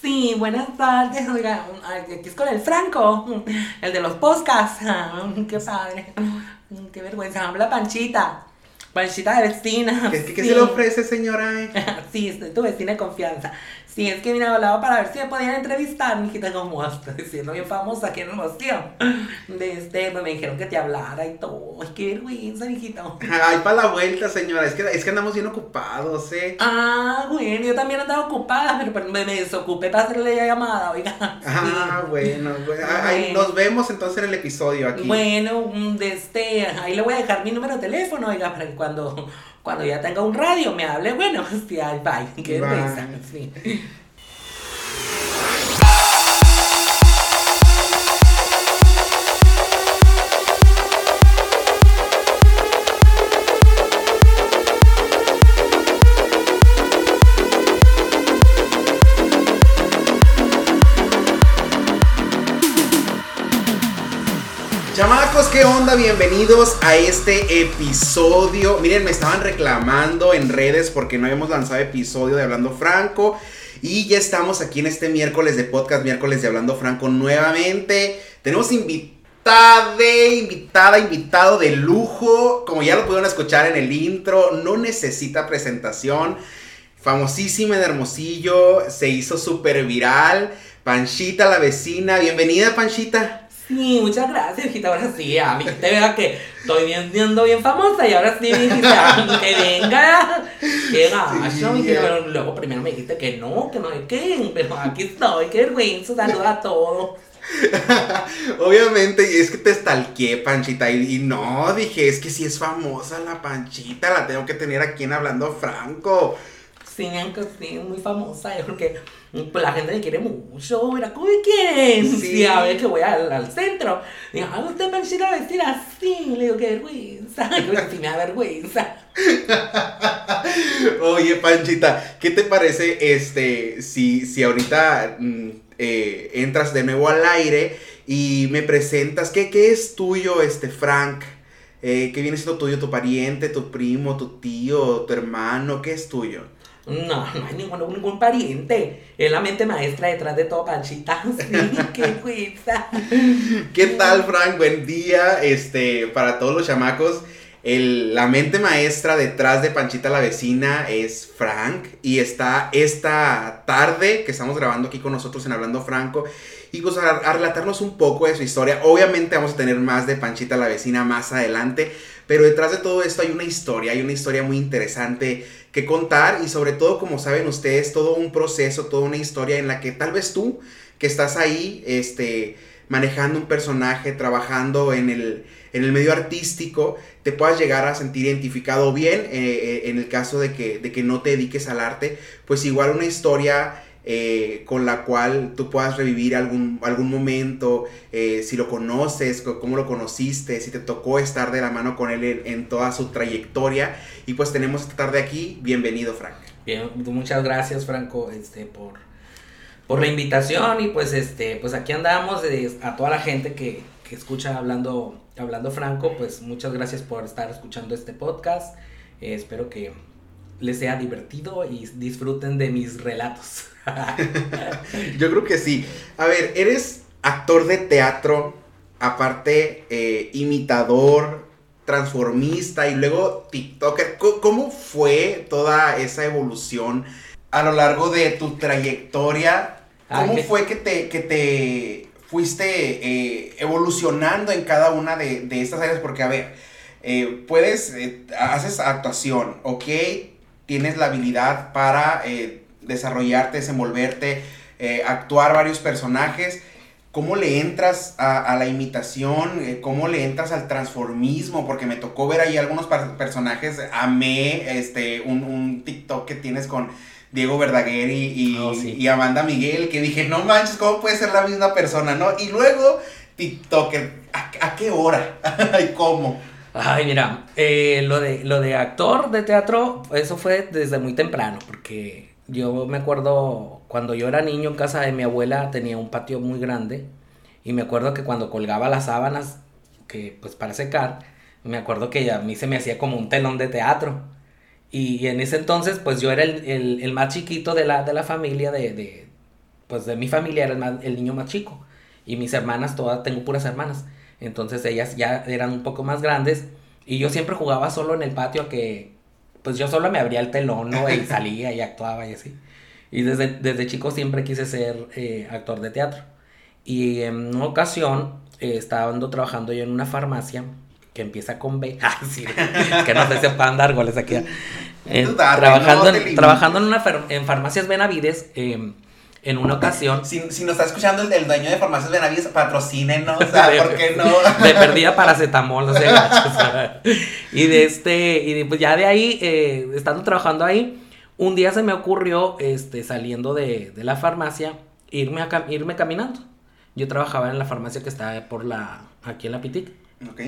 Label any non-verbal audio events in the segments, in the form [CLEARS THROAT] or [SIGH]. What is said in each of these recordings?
Sí, buenas tardes. Oiga, aquí es con el Franco, [LAUGHS] el de los podcasts. [LAUGHS] Qué padre. Qué vergüenza. Habla Panchita. Panchita de vecina. ¿Qué, qué se le ofrece, señora? [LAUGHS] sí, soy tu vecina de confianza. Sí, es que vine hablaba para ver si me podían entrevistar, mi hijita, como [LAUGHS] hasta diciendo bien famosa aquí en emoción. De este, pues me dijeron que te hablara y todo. Ay, qué vergüenza, mijito. [LAUGHS] Ay, para la vuelta, señora. Es que, es que andamos bien ocupados, ¿eh? Ah, bueno, yo también andaba ocupada, pero me, me desocupé para hacerle la llamada, oiga. Ah, bueno, bueno. Ay, nos vemos entonces en el episodio aquí. Bueno, de este, ahí le voy a dejar mi número de teléfono, oiga, para que cuando cuando ya tenga un radio me hable, bueno, [LAUGHS] hostia, bye, qué risa, sí. Chamacos, ¿qué onda? Bienvenidos a este episodio. Miren, me estaban reclamando en redes porque no habíamos lanzado episodio de Hablando Franco. Y ya estamos aquí en este miércoles de podcast, miércoles de Hablando Franco nuevamente. Tenemos invitada, invitada, invitado de lujo. Como ya lo pudieron escuchar en el intro, no necesita presentación. Famosísima en Hermosillo, se hizo súper viral. Panchita, la vecina. Bienvenida, Panchita. Sí, muchas gracias, hijita. Ahora sí, a mí te vea que estoy viendo bien famosa y ahora sí me dijiste que venga. Qué gacho, sí, Pero luego primero me dijiste que no, que no hay que. Pero aquí estoy, qué vergüenza. Saluda a todos. [LAUGHS] Obviamente, y es que te estalqué, Panchita, y, y, no, dije, es que si es famosa la Panchita, la tengo que tener aquí en Hablando Franco. Sí, aunque sí, muy famosa, porque pues la gente le quiere mucho, mira, ¿cómo quién? [LAUGHS] Sí. sí. a ver que voy al, al centro. Digo, ah, usted me a vestir así. Le digo, qué vergüenza. [LAUGHS] Yo sí me da vergüenza. [LAUGHS] Oye, Panchita, ¿qué te parece este si, si ahorita mm, eh, entras de nuevo al aire y me presentas? ¿Qué, qué es tuyo, este Frank? Eh, ¿Qué viene siendo tuyo? ¿Tu pariente, tu primo, tu tío, tu hermano? ¿Qué es tuyo? No, no hay ningún, ningún pariente. Es la mente maestra detrás de todo, Panchita. [LAUGHS] Sí, qué cuita. ¿Qué tal, Frank? Buen día. Este, para todos los chamacos. El, la mente maestra detrás de Panchita la vecina es Frank. Y está esta tarde que estamos grabando aquí con nosotros en Hablando Franco. Y pues a relatarnos un poco de su historia. Obviamente vamos a tener más de Panchita la vecina más adelante. Pero detrás de todo esto hay una historia, hay una historia muy interesante que contar y sobre todo, como saben ustedes, todo un proceso, toda una historia en la que tal vez tú, que estás ahí, este, manejando un personaje, trabajando en el, en el medio artístico, te puedas llegar a sentir identificado bien, eh, eh, en el caso de que, de que no te dediques al arte, pues igual una historia eh, con la cual tú puedas revivir algún, algún momento, eh, si lo conoces, cómo lo conociste, si te tocó estar de la mano con él en, toda su trayectoria. Y pues tenemos esta tarde aquí. Bienvenido, Frank. Bien, muchas gracias, Franco, este, por, por la invitación. Y pues, este, pues aquí andamos a toda la gente que, que escucha hablando, hablando Franco, pues muchas gracias por estar escuchando este podcast. Eh, espero que les sea divertido y disfruten de mis relatos. [LAUGHS] Yo creo que sí. A ver, eres actor de teatro, aparte eh, imitador, transformista y luego TikToker. ¿Cómo fue toda esa evolución a lo largo de tu trayectoria? Ah, ¿Cómo fue que te, que te fuiste eh, evolucionando en cada una de, estas áreas? Porque, a ver, eh, puedes, haces actuación, ¿ok? Tienes la habilidad para desarrollarte, desenvolverte, eh, actuar varios personajes. ¿Cómo le entras a, la imitación? Eh, ¿Cómo le entras al transformismo? Porque me tocó ver ahí algunos personajes. Amé este, un, un TikTok que tienes con Diego Verdaguer y, y, oh, Amanda Miguel, que dije, no manches, ¿cómo puede ser la misma persona? ¿no? Y luego, TikToker, ¿a, qué hora? [LAUGHS] ¿Y cómo? Ay, mira, eh, lo, de, lo de actor de teatro, eso fue desde muy temprano, porque yo me acuerdo cuando yo era niño en casa de mi abuela tenía un patio muy grande y me acuerdo que cuando colgaba las sábanas que pues para secar, me acuerdo que a mí se me hacía como un telón de teatro. Y, en ese entonces pues yo era el, más chiquito de la, de la familia de, pues de mi familia era el, más- el niño más chico. Y mis hermanas, todas, tengo puras hermanas. Entonces ellas ya eran un poco más grandes. Y yo siempre jugaba solo en el patio que, pues yo solo me abría el telón, ¿no? Y [LAUGHS] salía y actuaba y así. Y desde, desde chico siempre quise ser eh, actor de teatro. Y en una ocasión eh, estaba ando trabajando yo en una farmacia que empieza con B. [LAUGHS] Ah, sí, que no sé si puedan dar goles aquí. [LAUGHS] Eh, trabajando, no en, trabajando en, una en farmacias Benavides, eh, en una ocasión, Si, si nos está escuchando el, el dueño de Farmacias Benavides, patrocínenos, [LAUGHS] o sea, ¿por qué no? [LAUGHS] de perdida paracetamol, no sé, [LAUGHS] gachos. y de este, y de- pues ya de ahí, eh, estando trabajando ahí, un día se me ocurrió, este, saliendo de, de la farmacia, irme, a, irme caminando. Yo trabajaba en la farmacia que está por la, aquí en la Pitic. Ok.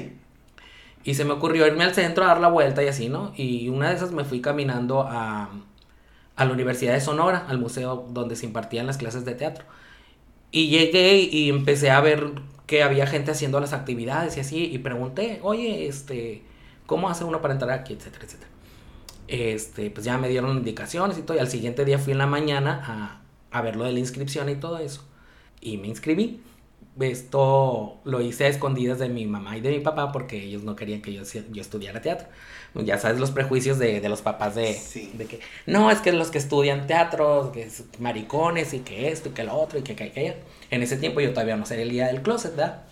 Y se me ocurrió irme al centro a dar la vuelta y así, ¿no? Y una de esas me fui caminando a, a la Universidad de Sonora, al museo donde se impartían las clases de teatro. Y llegué y empecé a ver que había gente haciendo las actividades y así, y pregunté, oye, este, ¿cómo hace uno para entrar aquí? Etcétera, etcétera. Este, pues ya me dieron indicaciones y todo, y al siguiente día fui en la mañana a, a ver lo de la inscripción y todo eso. Y me inscribí. Esto lo hice a escondidas de mi mamá y de mi papá porque ellos no querían que yo, yo estudiara teatro. Ya sabes los prejuicios de, de los papás de, Sí. de que no, es que los que estudian teatro, que es maricones y que esto y que lo otro y que que aquello. En ese tiempo yo todavía no salía del closet, ¿verdad?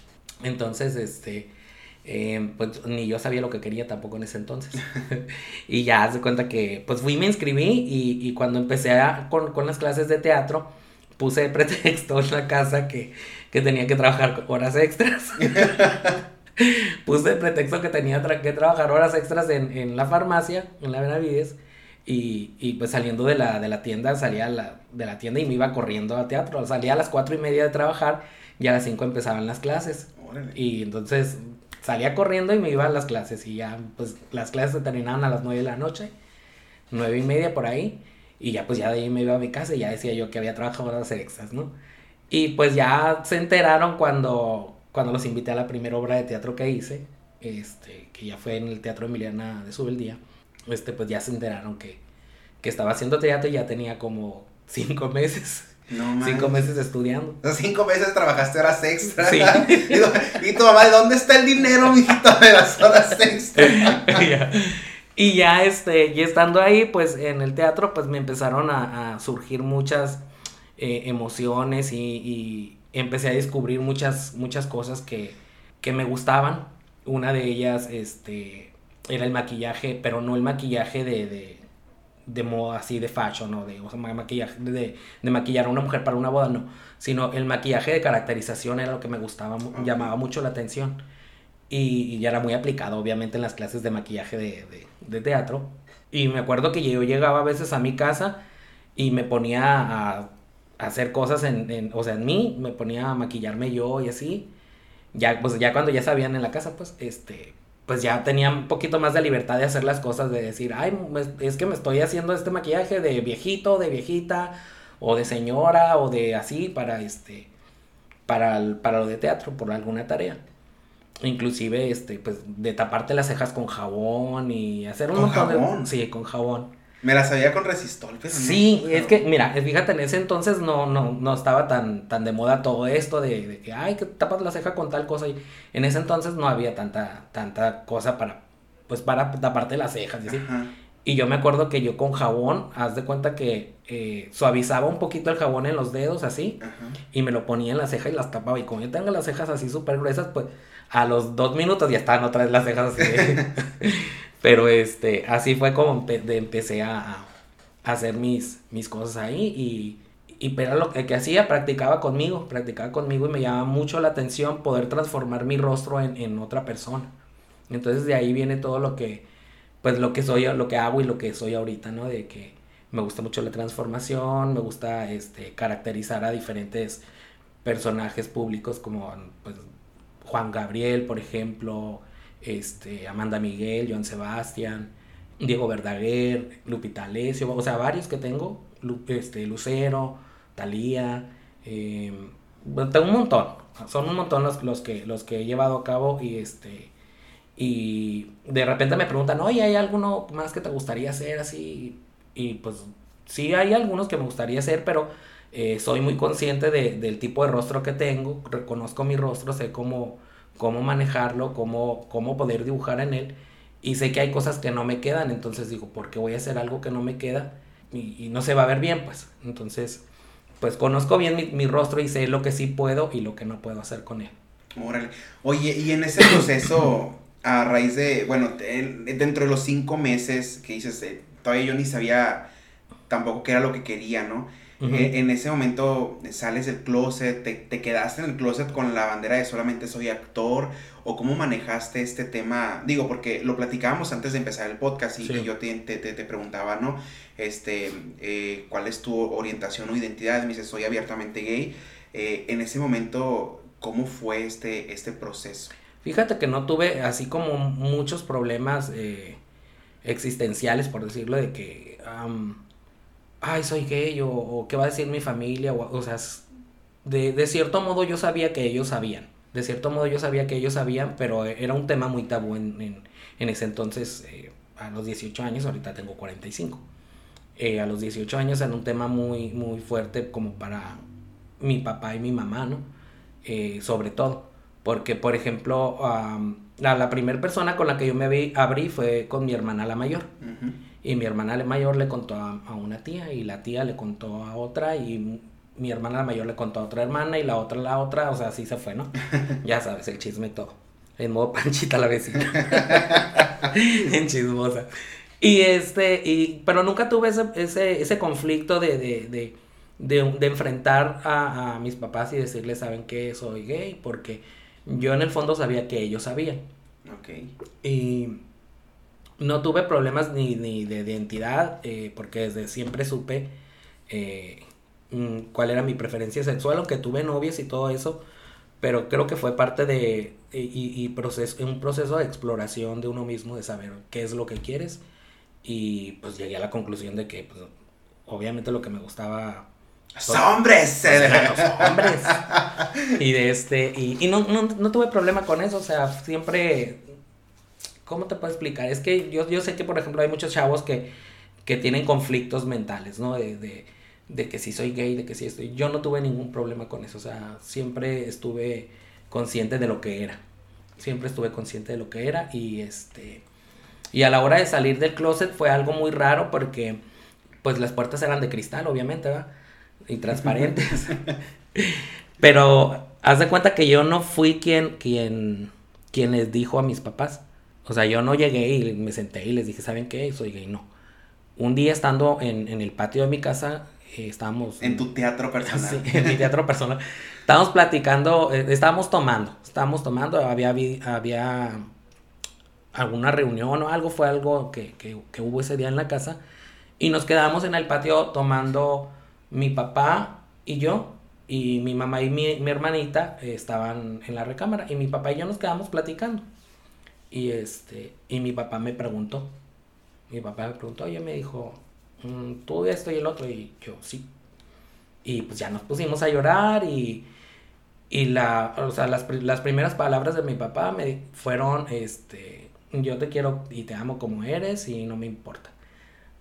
Entonces, este, eh, pues ni yo sabía lo que quería tampoco en ese entonces. [LAUGHS] y ya haz de cuenta que, pues fui, me inscribí y, y cuando empecé a- con, con las clases de teatro, puse de pretexto en la casa que, que tenía que trabajar horas extras. [LAUGHS] puse de pretexto que tenía tra- que trabajar horas extras en, en la farmacia, en la Benavides. Y, y pues saliendo de la, de la tienda, salía a la- de la tienda y me iba corriendo a teatro. Salía a las cuatro y media de trabajar y a las cinco empezaban las clases. Órale. Y entonces salía corriendo y me iba a las clases. Y ya, pues las clases se terminaban a las 9 de la noche, nueve y media por ahí. Y ya, pues ya de ahí me iba a mi casa y ya decía yo que había trabajado horas extras, ¿no? Y pues ya se enteraron cuando, cuando los invité a la primera obra de teatro que hice, este, que ya fue en el Teatro Emiliana de Subeldía. Este, pues ya se enteraron que, que estaba haciendo teatro y ya tenía como cinco [LAUGHS] meses, No cinco meses estudiando. [LAUGHS] Cinco meses trabajaste horas extras. Sí. [LAUGHS] y, tu- y tu mamá, ¿de dónde está el dinero, mijito, de las horas extras? Ya. Y ya este, y estando ahí, pues en el teatro, pues me empezaron a, a surgir muchas eh, emociones y, y empecé a descubrir muchas, muchas cosas que, que me gustaban. Una de ellas, este, era el maquillaje, pero no el maquillaje de, de, de moda así de fashion, ¿no? De, o sea, ma- maquillaje de, de maquillar a una mujer para una boda, no. Sino el maquillaje de caracterización era lo que me gustaba, llamaba mucho la atención. Y, y ya era muy aplicado, obviamente, en las clases de maquillaje de, de- teatro. Y me acuerdo que yo llegaba a veces a mi casa y me ponía a hacer cosas en, en- o sea, en mí, me ponía a maquillarme yo y así. Ya, pues ya cuando ya sabían en la casa, pues, este, pues ya tenía un poquito más de libertad de hacer las cosas, de decir, ay, me- es que me estoy haciendo este maquillaje de viejito, de viejita, o de señora, o de así, para este, para, el- para lo de teatro, por alguna tarea. Inclusive, este, pues, de taparte las cejas con jabón y hacer un ¿Con montón de- jabón? Sí, con jabón. Me la sabía con resistol, pero no. Sí, es que, mira, fíjate, en ese entonces no, no, no estaba tan, tan de moda todo esto de, de que, ay, que tapas la ceja con tal cosa. Y en ese entonces no había tanta, tanta cosa para, pues, para taparte las cejas. Ajá. Y yo me acuerdo que yo con jabón, haz de cuenta que eh, suavizaba un poquito el jabón en los dedos, así, Ajá. y me lo ponía en la ceja y las tapaba. Y como yo tengo las cejas así súper gruesas, pues a los dos minutos ya estaban otra vez las cejas así. [LAUGHS] Pero este, así fue como de- empecé a, a hacer mis, mis cosas ahí. Y, y pero lo que, que hacía, practicaba conmigo, practicaba conmigo y me llamaba mucho la atención poder transformar mi rostro en, en otra persona. Entonces de ahí viene todo lo que, pues lo que soy, lo que hago y lo que soy ahorita, ¿no? De que me gusta mucho la transformación, me gusta este, caracterizar a diferentes personajes públicos como pues, Juan Gabriel, por ejemplo, este, Amanda Miguel, Joan Sebastián, Diego Verdaguer, Lupita Alessio, o sea, varios que tengo, este, Lucero, Talía, bueno, tengo un montón, son un montón los, los, que, los que he llevado a cabo y este... Y de repente me preguntan, oye, ¿hay alguno más que te gustaría hacer así? Y pues sí hay algunos que me gustaría hacer, pero Eh, soy muy consciente de, del tipo de rostro que tengo, reconozco mi rostro, sé cómo, cómo manejarlo, cómo, cómo poder dibujar en él y sé que hay cosas que no me quedan, entonces digo, ¿por qué voy a hacer algo que no me queda? Y, no se va a ver bien, pues. Entonces, pues conozco bien mi, mi, rostro y sé lo que sí puedo y lo que no puedo hacer con él. Órale. Oye, y en ese proceso, a raíz de, bueno, dentro de los cinco meses que dices, eh, todavía yo ni sabía tampoco qué era lo que quería, ¿no? Eh, en ese momento sales del closet, te, quedaste en el closet con la bandera de solamente soy actor, o cómo manejaste este tema, digo, porque lo platicábamos antes de empezar el podcast y, yo te, te, preguntaba, ¿no? Este, eh, ¿cuál es tu orientación o identidad? Me dices, soy abiertamente gay. Eh, en ese momento, ¿cómo fue este, este proceso? Fíjate que no tuve así como muchos problemas existenciales, por decirlo, de que ay, soy gay, o, qué va a decir mi familia, o, o sea, de, de, cierto modo yo sabía que ellos sabían, de cierto modo yo sabía que ellos sabían, pero era un tema muy tabú en, en, ese entonces, eh, a los 18 años, ahorita tengo 45. Eh, a los 18 años era un tema muy, muy fuerte como para mi papá y mi mamá, ¿no? Eh, sobre todo, porque por ejemplo, la, la primera persona con la que yo me abrí fue con mi hermana la mayor. Y mi hermana mayor le contó a, una tía y la tía le contó a otra y mi hermana mayor le contó a otra hermana y la otra la otra, o sea, así se fue, ¿no? [LAUGHS] ya sabes, el chisme y todo. En modo [LAUGHS] panchita la vecina. [LAUGHS] en chismosa. Y este, y, pero nunca tuve ese, ese, ese conflicto de, de, de, de, de enfrentar a, a, mis papás y decirles, ¿saben qué? Soy gay, porque yo en el fondo sabía que ellos sabían. Ok. Y no tuve problemas ni, ni de identidad, eh, porque desde siempre supe eh, mm, cuál era mi preferencia sexual, aunque tuve novias y todo eso, pero creo que fue parte de y, y proceso, un proceso de exploración de uno mismo, de saber qué es lo que quieres, y pues llegué a la conclusión de que pues, obviamente lo que me gustaba los hombres. los hombres. Y de este, y, y no, no, no, tuve problema con eso, o sea, siempre ¿Cómo te puedo explicar? Es que yo, yo sé que, por ejemplo, hay muchos chavos que, que tienen conflictos mentales, ¿no? De, de, de, que si soy gay, de que si estoy... Yo no tuve ningún problema con eso, o sea, siempre estuve consciente de lo que era. Siempre estuve consciente de lo que era y este... Y a la hora de salir del closet fue algo muy raro porque pues las puertas eran de cristal, obviamente, ¿verdad? Y transparentes. [LAUGHS] Pero haz de cuenta que yo no fui quien, quien, quien les dijo a mis papás. O sea, yo no llegué y me senté y les dije, ¿saben qué? Soy gay. No. Un día estando en, el patio de mi casa, eh, estábamos... En tu teatro personal. Sí, en mi teatro personal. Estábamos platicando, eh, estábamos tomando, estábamos tomando, había, había alguna reunión o algo, fue algo que, que, hubo ese día en la casa. Y nos quedamos en el patio tomando mi papá y yo, y mi mamá y mi, mi hermanita eh, estaban en la recámara, y mi papá y yo nos quedamos platicando. Y este, y mi papá me preguntó, mi papá me preguntó, oye, me dijo, mm, tú esto y el otro, y yo, sí. Y pues ya nos pusimos a llorar y, y la, o sea, las, las primeras palabras de mi papá me fueron, este, yo te quiero y te amo como eres y no me importa.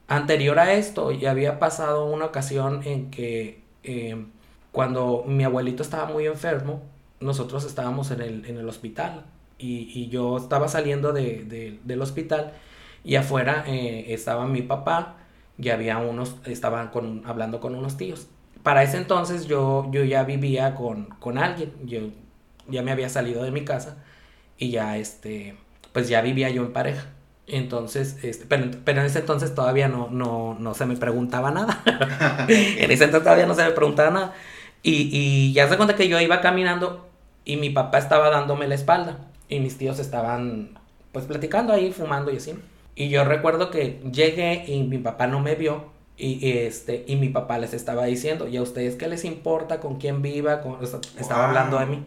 Anterior a esto, ya había pasado una ocasión en que eh, cuando mi abuelito estaba muy enfermo, nosotros estábamos en el, en el hospital y, y yo estaba saliendo de, de, del hospital y afuera eh, estaba mi papá y había unos, estaban con, hablando con unos tíos. Para ese entonces yo, yo ya vivía con, con alguien, yo ya me había salido de mi casa y ya este, pues ya vivía yo en pareja. Entonces, este, pero, pero, en ese entonces todavía no, no, no se me preguntaba nada. [LAUGHS] [LAUGHS] en ese entonces todavía no se me preguntaba nada. Y, y ya se cuenta que yo iba caminando y mi papá estaba dándome la espalda y mis tíos estaban pues platicando ahí, fumando y así. Y yo recuerdo que llegué y mi papá no me vio y, este y mi papá les estaba diciendo, ¿y a ustedes qué les importa con quién viva? Con, estaba hablando de mí.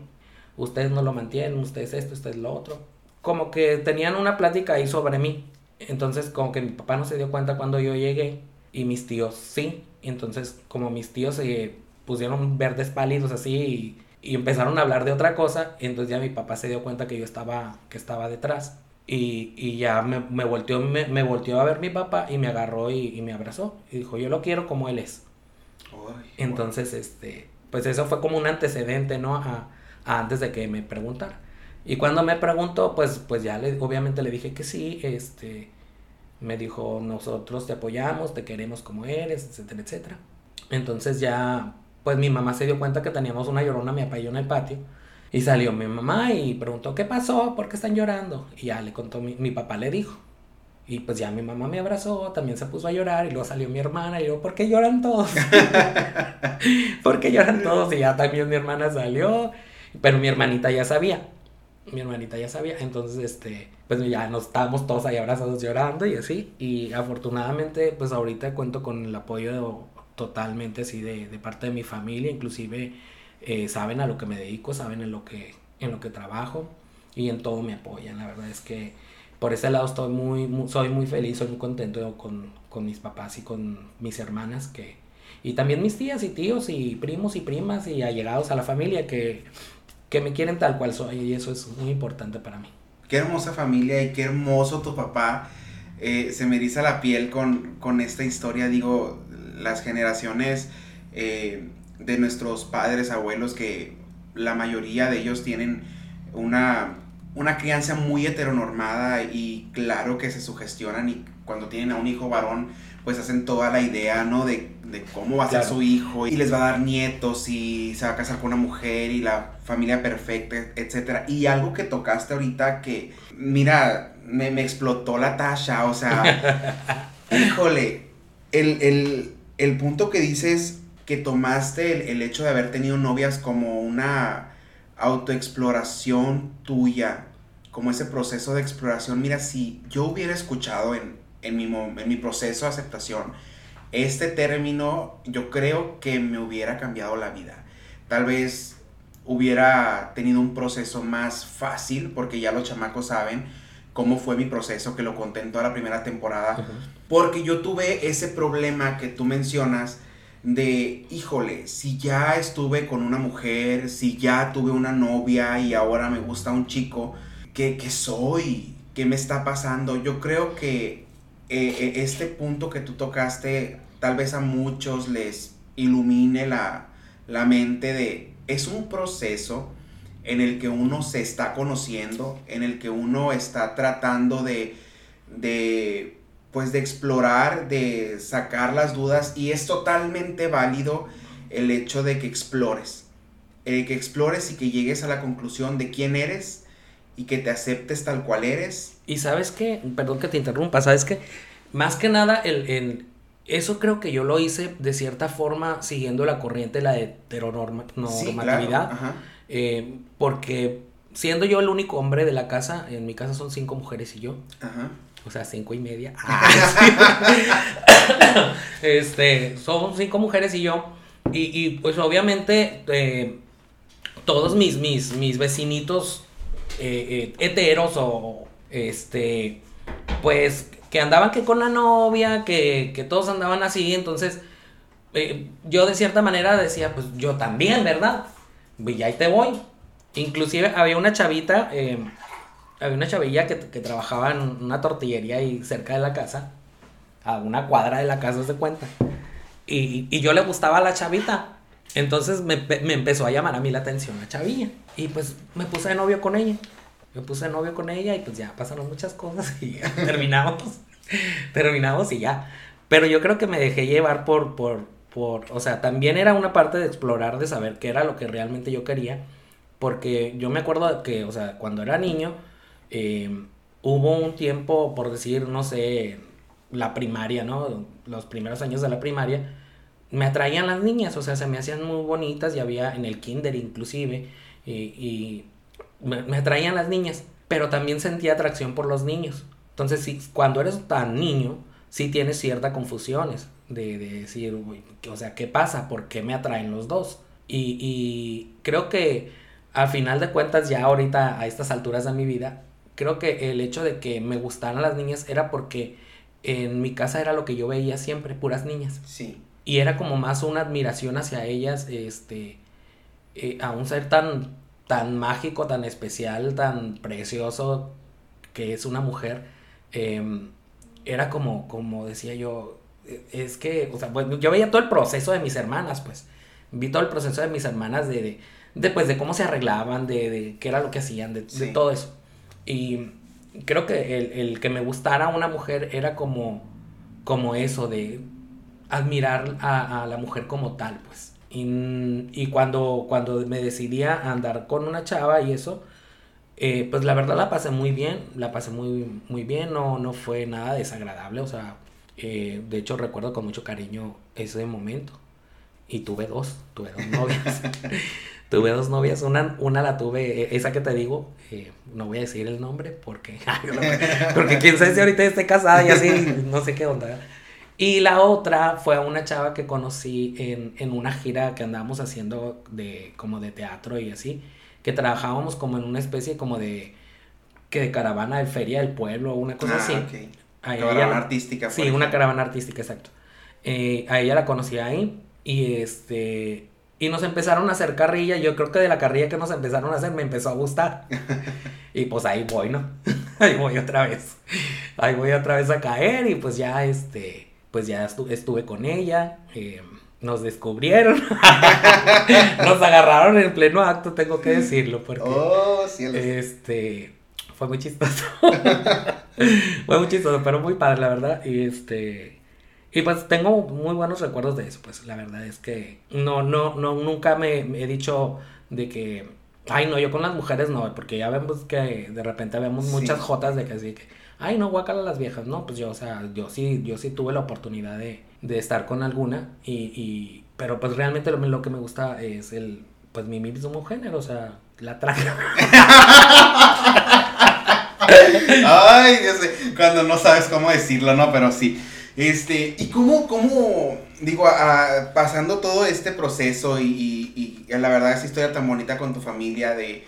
Ustedes no lo mantienen, ustedes esto, ustedes lo otro. Como que tenían una plática ahí sobre mí. Entonces como que mi papá no se dio cuenta cuando yo llegué y mis tíos sí. Entonces como mis tíos se pusieron verdes pálidos así y y empezaron a hablar de otra cosa, y entonces ya mi papá se dio cuenta que yo estaba, que estaba detrás. Y, y ya me, me volteó, me, me, volteó a ver mi papá y me agarró y, y, me abrazó. Y dijo, yo lo quiero como él es. Entonces, este, pues eso fue como un antecedente, ¿no? A, antes de que me preguntara. Y cuando me preguntó, pues, pues ya le, obviamente le dije que sí, este, me dijo, nosotros te apoyamos, te queremos como eres, etcétera, etcétera. Entonces ya, pues mi mamá se dio cuenta que teníamos una llorona, mi papá en el patio. Y salió mi mamá y preguntó, ¿qué pasó? ¿Por qué están llorando? Y ya le contó, mi, mi papá le dijo. Y pues ya mi mamá me abrazó, también se puso a llorar y luego salió mi hermana y yo, ¿por qué lloran todos? [LAUGHS] ¿Por qué lloran todos? Y ya también mi hermana salió, pero mi hermanita ya sabía. Mi hermanita ya sabía, entonces este, pues ya nos estábamos todos ahí abrazados llorando y así. Y afortunadamente, pues ahorita cuento con el apoyo totalmente así de, parte de mi familia, inclusive eh, saben a lo que me dedico, saben en lo que, en lo que trabajo y en todo me apoyan. La verdad es que por ese lado estoy muy, soy muy feliz, soy muy contento con, con, mis papás y con mis hermanas que y también mis tías y tíos y primos y primas y allegados a la familia que, que me quieren tal cual soy y eso es muy importante para mí. Qué hermosa familia y qué hermoso tu papá. Eh, se me eriza la piel con, con, esta historia, digo, las generaciones eh, de nuestros padres, abuelos, que la mayoría de ellos tienen una, una crianza muy heteronormada y claro que se sugestionan y cuando tienen a un hijo varón, pues hacen toda la idea, ¿no? De, cómo va a ser su hijo y les va a dar nietos y se va a casar con una mujer y la familia perfecta, etc. Y algo que tocaste ahorita que, mira, me, explotó la tasha, o sea, [LAUGHS] híjole, el, el punto que dices que tomaste el, hecho de haber tenido novias como una autoexploración tuya, como ese proceso de exploración. Mira, si yo hubiera escuchado en, en, mi, en mi proceso de aceptación este término, yo creo que me hubiera cambiado la vida. Tal vez hubiera tenido un proceso más fácil, porque ya los chamacos saben cómo fue mi proceso, que lo conté en toda la primera temporada, porque yo tuve ese problema que tú mencionas, de, híjole, si ya estuve con una mujer, si ya tuve una novia y ahora me gusta un chico, ¿qué, soy? ¿Qué me está pasando? Yo creo que eh, eh, este punto que tú tocaste tal vez a muchos les ilumine la, la mente de, es un proceso en el que uno se está conociendo, en el que uno está tratando de, de pues de explorar, de sacar las dudas y es totalmente válido el hecho de que explores, eh, que explores y que llegues a la conclusión de quién eres y que te aceptes tal cual eres. Y sabes que, perdón que te interrumpa, sabes que más que nada el, eso creo que yo lo hice de cierta forma siguiendo la corriente de la heteronormatividad, eh, porque siendo yo el único hombre de la casa, en mi casa son cinco mujeres y yo. Ajá o sea, cinco y media. Ah, [LAUGHS] [LAUGHS] este, somos cinco mujeres y yo. Y, pues obviamente eh, todos mis, mis, mis vecinitos eh, eh, heteros o este, pues que andaban que con la novia, que, que todos andaban así, entonces yo de cierta manera decía, pues yo también, ¿verdad? Y ahí te voy. Inclusive había una chavita había una chavilla que, trabajaba en una tortillería ahí cerca de la casa, a una cuadra de la casa, se cuenta. Y, yo le gustaba a la chavita. Entonces me, empezó a llamar a mí la atención la chavilla. Y pues me puse de novio con ella. Me puse de novio con ella y pues ya pasaron muchas cosas [LAUGHS] y terminamos. terminamos y ya. Pero yo creo que me dejé llevar por, por, por, o sea, también era una parte de explorar, de saber qué era lo que realmente yo quería. Porque yo me acuerdo que, o sea, cuando era niño, Em, hubo un tiempo, por decir, no sé, la primaria, ¿no? Los primeros años de la primaria, me atraían las niñas, o sea, se me hacían muy bonitas y había en el kinder inclusive, y, me, atraían las niñas, pero también sentía atracción por los niños. Entonces, sí, cuando eres tan niño, sí tienes ciertas confusiones de, decir, o sea, ¿qué pasa? ¿Por qué me atraen los dos? Y, y creo que al final de cuentas, ya ahorita a estas alturas de mi vida, creo que el hecho de que me gustaran las niñas era porque en mi casa era lo que yo veía siempre, puras niñas. Sí. Y era como más una admiración hacia ellas, este, eh, a un ser tan, tan mágico, tan especial, tan precioso que es una mujer. Em, era como, como decía yo, es que, o sea, bueno, yo veía todo el proceso de mis hermanas, pues. Vi todo el proceso de mis hermanas de, de, pues, de cómo se arreglaban, de, de qué era lo que hacían, de, de todo eso. Y creo que el, el, que me gustara una mujer era como, como eso, de admirar a, a la mujer como tal, pues. Y, y, cuando, cuando me decidí a andar con una chava y eso, eh, pues la verdad la pasé muy bien, la pasé muy, muy bien, no, no fue nada desagradable, o sea, eh, de hecho recuerdo con mucho cariño ese momento. Y tuve dos, tuve dos novias. [LAUGHS] tuve dos novias, una, una la tuve, e, esa que te digo, eh, no voy a decir el nombre porque, [LAUGHS] porque quién sabe si ahorita esté casada y así, no sé qué onda. Y la otra fue a una chava que conocí en, en una gira que andábamos haciendo de, como de teatro y así, que trabajábamos como en una especie como de, que de caravana de feria del pueblo, una cosa Ah, así. A Caravana ella- artística. Sí, una caravana artística, exacto. Eh, a ella la conocí ahí y este y nos empezaron a hacer carrilla. Yo creo que de la carrilla que nos empezaron a hacer me empezó a gustar. [LAUGHS] y pues ahí voy, ¿no? [LAUGHS] ahí voy otra vez. Ahí voy otra vez a caer y pues ya este pues ya estu- estuve con ella. eh, nos descubrieron. [LAUGHS] nos agarraron en pleno acto, tengo que decirlo, porque Oh, cielos. este fue muy chistoso. [LAUGHS] fue muy chistoso, pero muy padre, la verdad. Y este y pues tengo muy buenos recuerdos de eso, pues la verdad es que no no no nunca me, me he dicho de que ay, no, yo con las mujeres no, porque ya vemos que de repente vemos Sí. muchas jotas de que así que ay, no, guácala las viejas, no, pues yo, o sea, yo sí yo sí tuve la oportunidad de, de estar con alguna y, y pero pues realmente lo, lo que me gusta es el pues mi mismo género, o sea, la traga. [LAUGHS] Ay, Dios mío, cuando no sabes cómo decirlo, ¿no? Pero sí. Este, ¿y cómo, cómo, digo, a- pasando todo este proceso y, y- y la verdad esa historia tan bonita con tu familia de,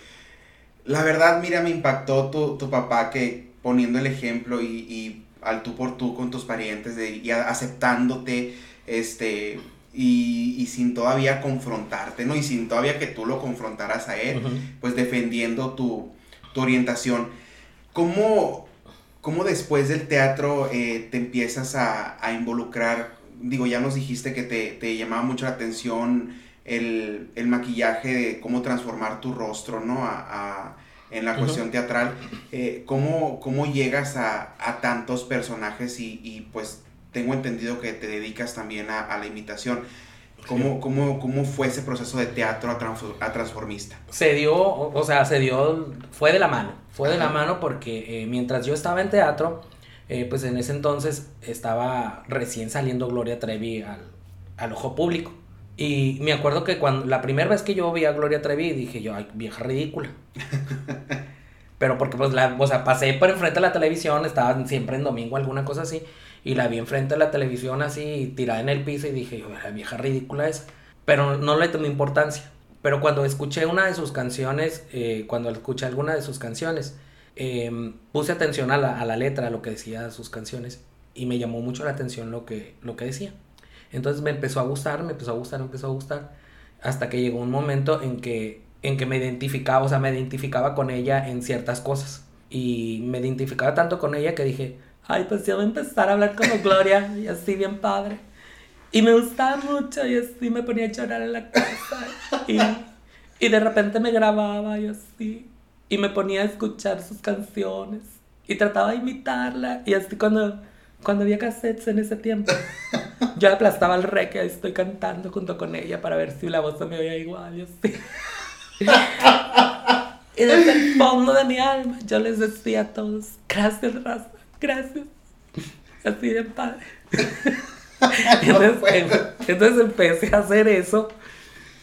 la verdad, mira, me impactó tu, tu papá que poniendo el ejemplo y, y al tú por tú con tus parientes de, y a- aceptándote, este, y, y sin todavía confrontarte, ¿no? Y sin todavía que tú lo confrontaras a él pues defendiendo tu, tu orientación. ¿Cómo, cómo después del teatro eh, te empiezas a, a involucrar? Digo, ya nos dijiste que te, te llamaba mucho la atención el, el maquillaje, de cómo transformar tu rostro, ¿no? A, a- en la cuestión teatral. Eh, ¿cómo, ¿Cómo llegas a, a tantos personajes y, y, pues tengo entendido que te dedicas también a, la imitación? ¿Cómo, cómo, ¿Cómo fue ese proceso de teatro a, transfor- a transformista? se dio, o o sea, se dio, fue de la mano, fue de la mano porque eh, mientras yo estaba en teatro, eh, pues en ese entonces estaba recién saliendo Gloria Trevi al, al ojo público. Y me acuerdo que cuando la primera vez que yo vi a Gloria Trevi dije yo, ay, vieja ridícula. [LAUGHS] Pero porque pues la, o sea, pasé por enfrente de la televisión, estaba siempre en domingo alguna cosa así, y la vi enfrente de la televisión así tirada en el piso y dije, yo, la vieja ridícula esa. Pero no le tomé importancia. Pero cuando escuché una de sus canciones, eh, cuando escuché alguna de sus canciones, eh, puse atención a la, a la letra, a lo que decía sus canciones, y me llamó mucho la atención lo que, lo que decía. Entonces me empezó a gustar, me empezó a gustar, me empezó a gustar, hasta que llegó un momento en que, en que me identificaba, o sea, me identificaba con ella en ciertas cosas. Y me identificaba tanto con ella que dije, ay, pues yo voy a empezar a hablar como Gloria, y así bien padre. Y me gustaba mucho y así me ponía a llorar en la casa. Y, y de repente me grababa y así. Y me ponía a escuchar sus canciones. Y trataba de imitarla. Y así cuando, cuando había cassettes en ese tiempo, [LAUGHS] yo aplastaba el rec y ahí estoy cantando junto con ella para ver si la voz se me oía igual y así. [LAUGHS] Y desde el fondo de mi alma yo les decía a todos, gracias raza, gracias. Así de padre. [LAUGHS] [LAUGHS] Entonces, em- entonces empecé a hacer eso.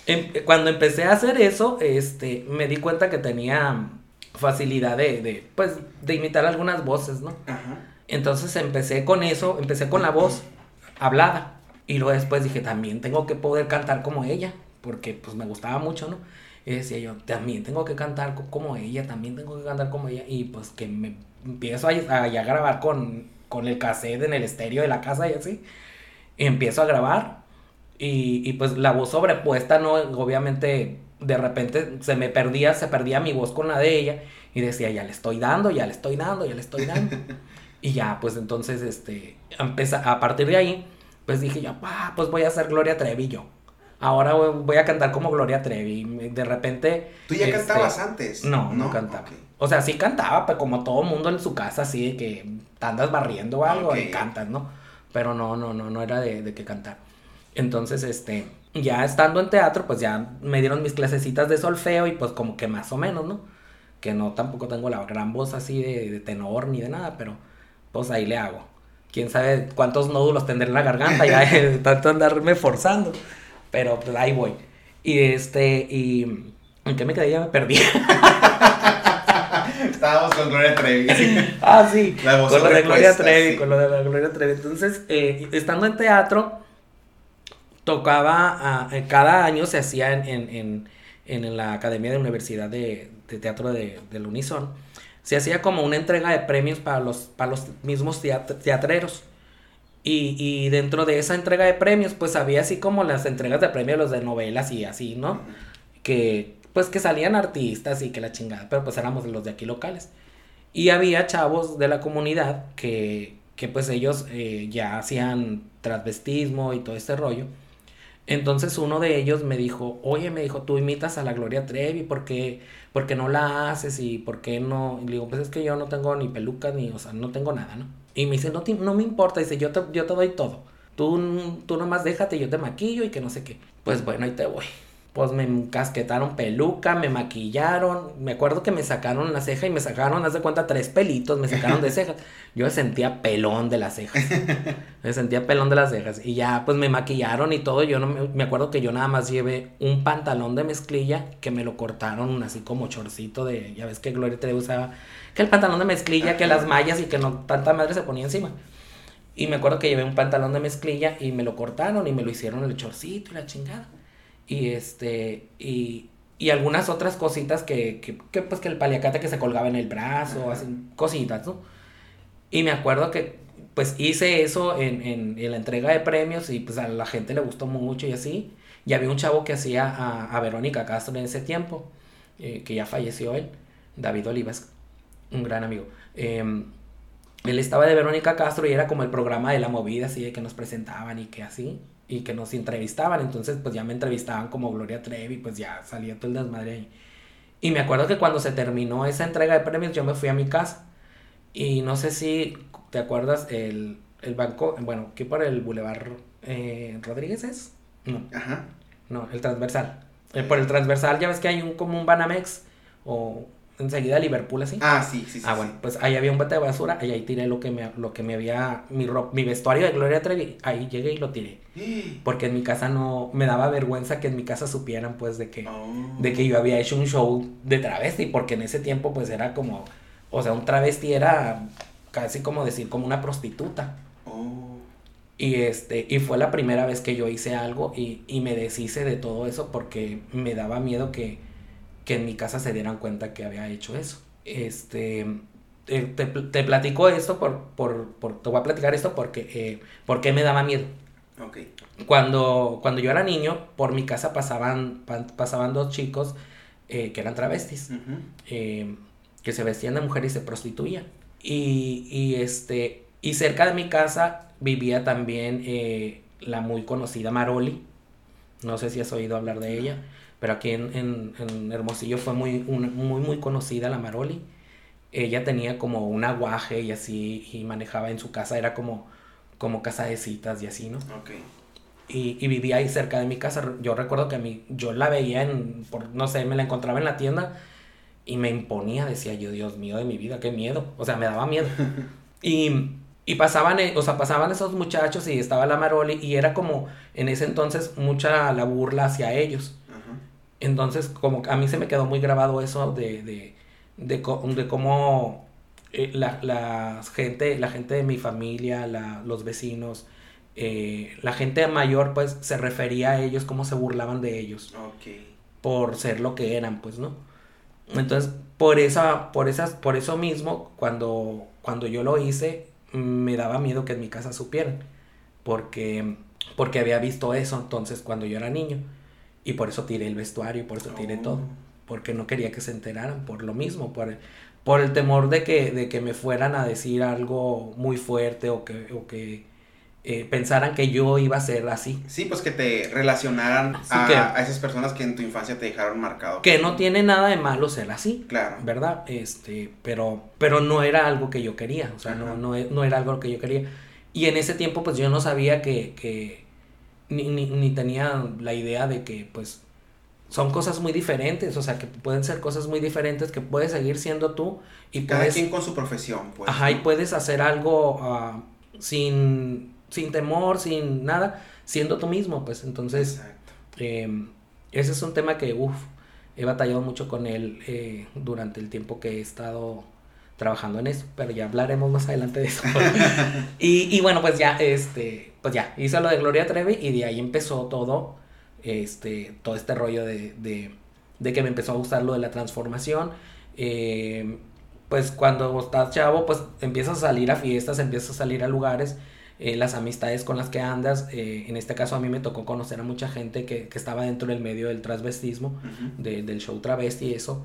Em- cuando empecé a hacer eso, este, me di cuenta que tenía facilidad de, de, pues, de imitar algunas voces, ¿no? Ajá. Entonces empecé con eso, empecé con la voz hablada. Y luego después dije, también tengo que poder cantar como ella, porque pues me gustaba mucho, ¿no? Y decía yo, también tengo que cantar co- como ella, también tengo que cantar como ella. Y pues que me empiezo a, a, ya grabar con, con el cassette en el estéreo de la casa y así. Empiezo a grabar. Y, y pues la voz sobrepuesta, ¿no? Obviamente de repente se me perdía, se perdía mi voz con la de ella. Y decía, ya le estoy dando, ya le estoy dando, ya le estoy dando. [LAUGHS] Y ya, pues entonces, este, empeza- a partir de ahí, pues dije yo, ah, pues voy a hacer Gloria Trevi yo. Ahora voy a cantar como Gloria Trevi. De repente. ¿Tú ya cantabas este, antes? No, no, cantaba. O sea, sí cantaba, pero como todo mundo en su casa, así de que andas barriendo o algo y cantas, ¿no? Pero no, no, no, no era de, de cantar. Entonces, este, ya estando en teatro, pues ya me dieron mis clasecitas de solfeo y pues como que más o menos, ¿no? Que no tampoco tengo la gran voz así de, de tenor ni de nada, pero pues ahí le hago. Quién sabe cuántos nódulos tendré en la garganta ya [LAUGHS] de tanto andarme forzando. Pero pues ahí voy. Y este, y. ¿En qué me quedé? Ya me perdí. [LAUGHS] Estábamos con Gloria Trevi. [LAUGHS] ah, sí. con lo de Gloria Trevi, con lo de la Gloria Trevi. Entonces, eh, estando en teatro, tocaba, uh, cada año se hacía en, en, en, en, la Academia de Universidad de, de Teatro de, del Unison, se hacía como una entrega de premios para los, para los mismos teatreros. Y, y, dentro de esa entrega de premios, pues había así como las entregas de premios, los de novelas y así, ¿no? Que pues que salían artistas y que la chingada, pero pues éramos los de aquí locales. Y había chavos de la comunidad que, que pues ellos eh, ya hacían transvestismo y todo este rollo. Entonces uno de ellos me dijo, oye, me dijo, tú imitas a la Gloria Trevi, ¿por qué, no la haces y por qué no? Le digo, pues es que yo no tengo ni peluca ni, o sea, no tengo nada, ¿no? Y me dice, no, no me importa, dice, yo te, yo te doy todo. Tú, tú nomás déjate, yo te maquillo y que no sé qué. Pues bueno, ahí te voy. Pues me casquetaron peluca, me maquillaron. Me acuerdo que me sacaron la ceja y me sacaron, haz de cuenta, tres pelitos, me sacaron de [LAUGHS] cejas. Yo me sentía pelón de las cejas. Me sentía pelón de las cejas. Y ya, pues me maquillaron y todo. Yo no me, me acuerdo que yo nada más llevé un pantalón de mezclilla que me lo cortaron así como chorcito de. Ya ves que Gloria te usaba que el pantalón de mezclilla, que las mallas y que no tanta madre se ponía encima. Y me acuerdo que llevé un pantalón de mezclilla y me lo cortaron y me lo hicieron el chorcito y la chingada. Y este, y, y algunas otras cositas que, que, que, pues que el paliacate que se colgaba en el brazo, así, cositas, ¿no? Y me acuerdo que pues hice eso en, en, en, la entrega de premios y pues a la gente le gustó mucho y así. Y había un chavo que hacía a, a Verónica Castro en ese tiempo, eh, que ya falleció él, David Olivas un gran amigo. Em, él estaba de Verónica Castro y era como el programa de la movida, así de que nos presentaban y que así, y que nos entrevistaban. Entonces, pues ya me entrevistaban como Gloria Trevi, pues ya salía todo el desmadre ahí. Y me acuerdo que cuando se terminó esa entrega de premios, yo me fui a mi casa. Y no sé si te acuerdas, el, el banco, bueno, aquí por el Boulevard eh, Rodríguez es. No. Ajá. No, el transversal. Eh, por el transversal, ya ves que hay un como un Banamex o enseguida Liverpool así. Ah, sí, sí, sí. Ah, bueno, pues ahí había un bote de basura y ahí tiré lo que me, lo que me había, mi, mi vestuario de Gloria Trevi, ahí llegué y lo tiré. [GASPS] Porque en mi casa no, me daba vergüenza que en mi casa supieran pues de que, oh. de que yo había hecho un show de travesti, porque en ese tiempo pues era como, o sea, un travesti era casi como decir como una prostituta. Oh. Y, este, y fue la primera vez que yo hice algo y, y me deshice de todo eso porque me daba miedo que que en mi casa se dieran cuenta que había hecho eso. Este, te, te, platico esto por, por, por, te voy a platicar esto porque, eh, porque me daba miedo. Okay. Cuando, cuando yo era niño, por mi casa pasaban, pasaban dos chicos eh, que eran travestis, eh, que se vestían de mujer y se prostituían. Y, y, este, y cerca de mi casa vivía también la muy conocida Maroli. No sé si has oído hablar de ella. Pero aquí en, en, Hermosillo fue muy, muy, muy conocida la Maroli. Ella tenía como un aguaje y así, y manejaba en su casa, era como, como casa de citas y así, ¿no? Ok. Y, y, vivía ahí cerca de mi casa. Yo recuerdo que a mí, yo la veía en, por, no sé, me la encontraba en la tienda y me imponía, decía yo, Dios mío de mi vida, qué miedo. O sea, me daba miedo. [LAUGHS] y, y pasaban, eh, o sea, pasaban esos muchachos y estaba la Maroli y era como en ese entonces mucha la burla hacia ellos. Entonces, como a mí se me quedó muy grabado eso de, de, de, cómo eh, la, gente, la gente de mi familia, los vecinos, eh, la gente mayor, pues se refería a ellos, cómo se burlaban de ellos. Por ser lo que eran, pues, ¿no? Entonces, por, esa, por, esas, por eso mismo, cuando, cuando yo lo hice, me daba miedo que en mi casa supieran. Porque, porque había visto eso entonces cuando yo era niño. Y por eso tiré el vestuario, y por eso tiré todo. Oh. Porque no quería que se enteraran, por lo mismo, por, por el temor de que, de que me fueran a decir algo muy fuerte o que, o que, eh, pensaran que yo iba a ser así. Sí, pues que te relacionaran a, a, esas personas que en tu infancia te dejaron marcado. Que no tiene nada de malo ser así. Claro. ¿Verdad? Este, pero, pero no era algo que yo quería, o sea, no, no, no, era algo que yo quería. Y en ese tiempo, pues yo no sabía que, que ni, ni, ni tenía la idea de que, pues, son cosas muy diferentes, o sea, que pueden ser cosas muy diferentes, que puedes seguir siendo tú y Cada puedes... quien con su profesión, pues. Ajá, y puedes hacer algo uh, sin, sin temor, sin nada, siendo tú mismo, pues entonces... Eh, ese es un tema que, uff, he batallado mucho con él eh, durante el tiempo que he estado trabajando en eso, pero ya hablaremos más adelante de eso. [LAUGHS] y, y, bueno, pues ya, este, pues ya, hice lo de Gloria Trevi y de ahí empezó todo este, todo este rollo de, de, de, que me empezó a gustar lo de la transformación. Eh, pues cuando estás chavo, pues empiezas a salir a fiestas, empiezas a salir a lugares, eh, las amistades con las que andas, eh, en este caso a mí me tocó conocer a mucha gente que, que estaba dentro del medio del transvestismo, uh -huh. de, del show travesti y eso.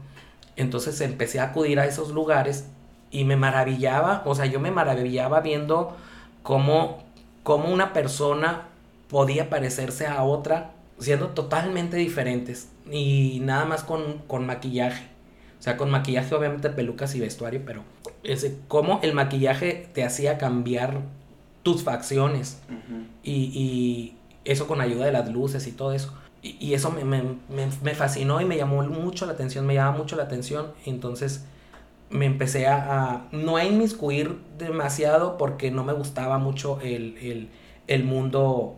Entonces empecé a acudir a esos lugares y me maravillaba, o sea, yo me maravillaba viendo cómo, cómo una persona podía parecerse a otra siendo totalmente diferentes y nada más con, con, maquillaje. O sea, con maquillaje obviamente pelucas y vestuario, pero ese, cómo el maquillaje te hacía cambiar tus facciones uh -huh. y, y, eso con ayuda de las luces y todo eso. Y, y eso me, me, me, me, fascinó y me llamó mucho la atención, me llamaba mucho la atención. Entonces me empecé a, a no a inmiscuir demasiado porque no me gustaba mucho el, el, el mundo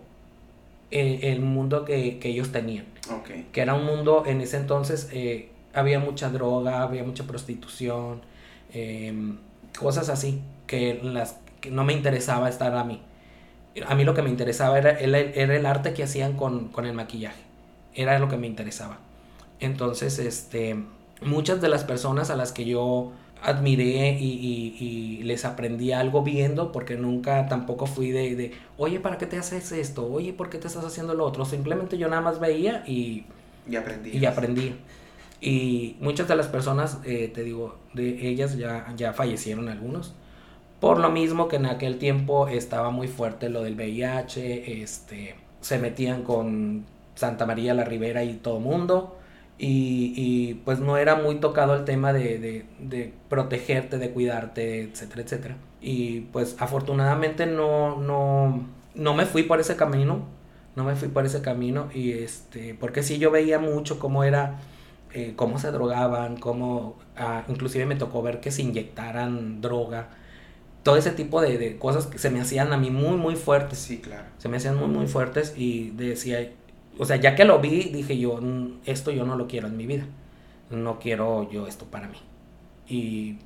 el, el mundo que, que, ellos tenían. Okay. Que era un mundo, en ese entonces eh, había mucha droga, había mucha prostitución, eh, cosas así, que, las, que no me interesaba estar a mí. A mí lo que me interesaba era, era, era el arte que hacían con, con, el maquillaje. Era lo que me interesaba. Entonces, este, muchas de las personas a las que yo admiré y, y, y, les aprendí algo viendo, porque nunca tampoco fui de, de, oye, ¿para qué te haces esto? Oye, ¿por qué te estás haciendo lo otro? Simplemente yo nada más veía y, y aprendí. Y aprendí. Y muchas de las personas, eh, te digo, de ellas ya, ya fallecieron algunos. Por lo mismo que en aquel tiempo estaba muy fuerte lo del VIH, este, se metían con Santa María la Ribera y todo mundo. Y, y, pues no era muy tocado el tema de, de, de, protegerte, de cuidarte, etcétera, etcétera. Y pues afortunadamente no, no, no me fui por ese camino, no me fui por ese camino, y este, porque sí yo veía mucho cómo era, eh, cómo se drogaban, cómo, ah, inclusive me tocó ver que se inyectaran droga, todo ese tipo de, de cosas que se me hacían a mí muy, muy fuertes. Sí, claro. Se me hacían muy, muy fuertes y decía, o sea, ya que lo vi, dije yo, esto yo no lo quiero en mi vida. No quiero yo esto para mí. Y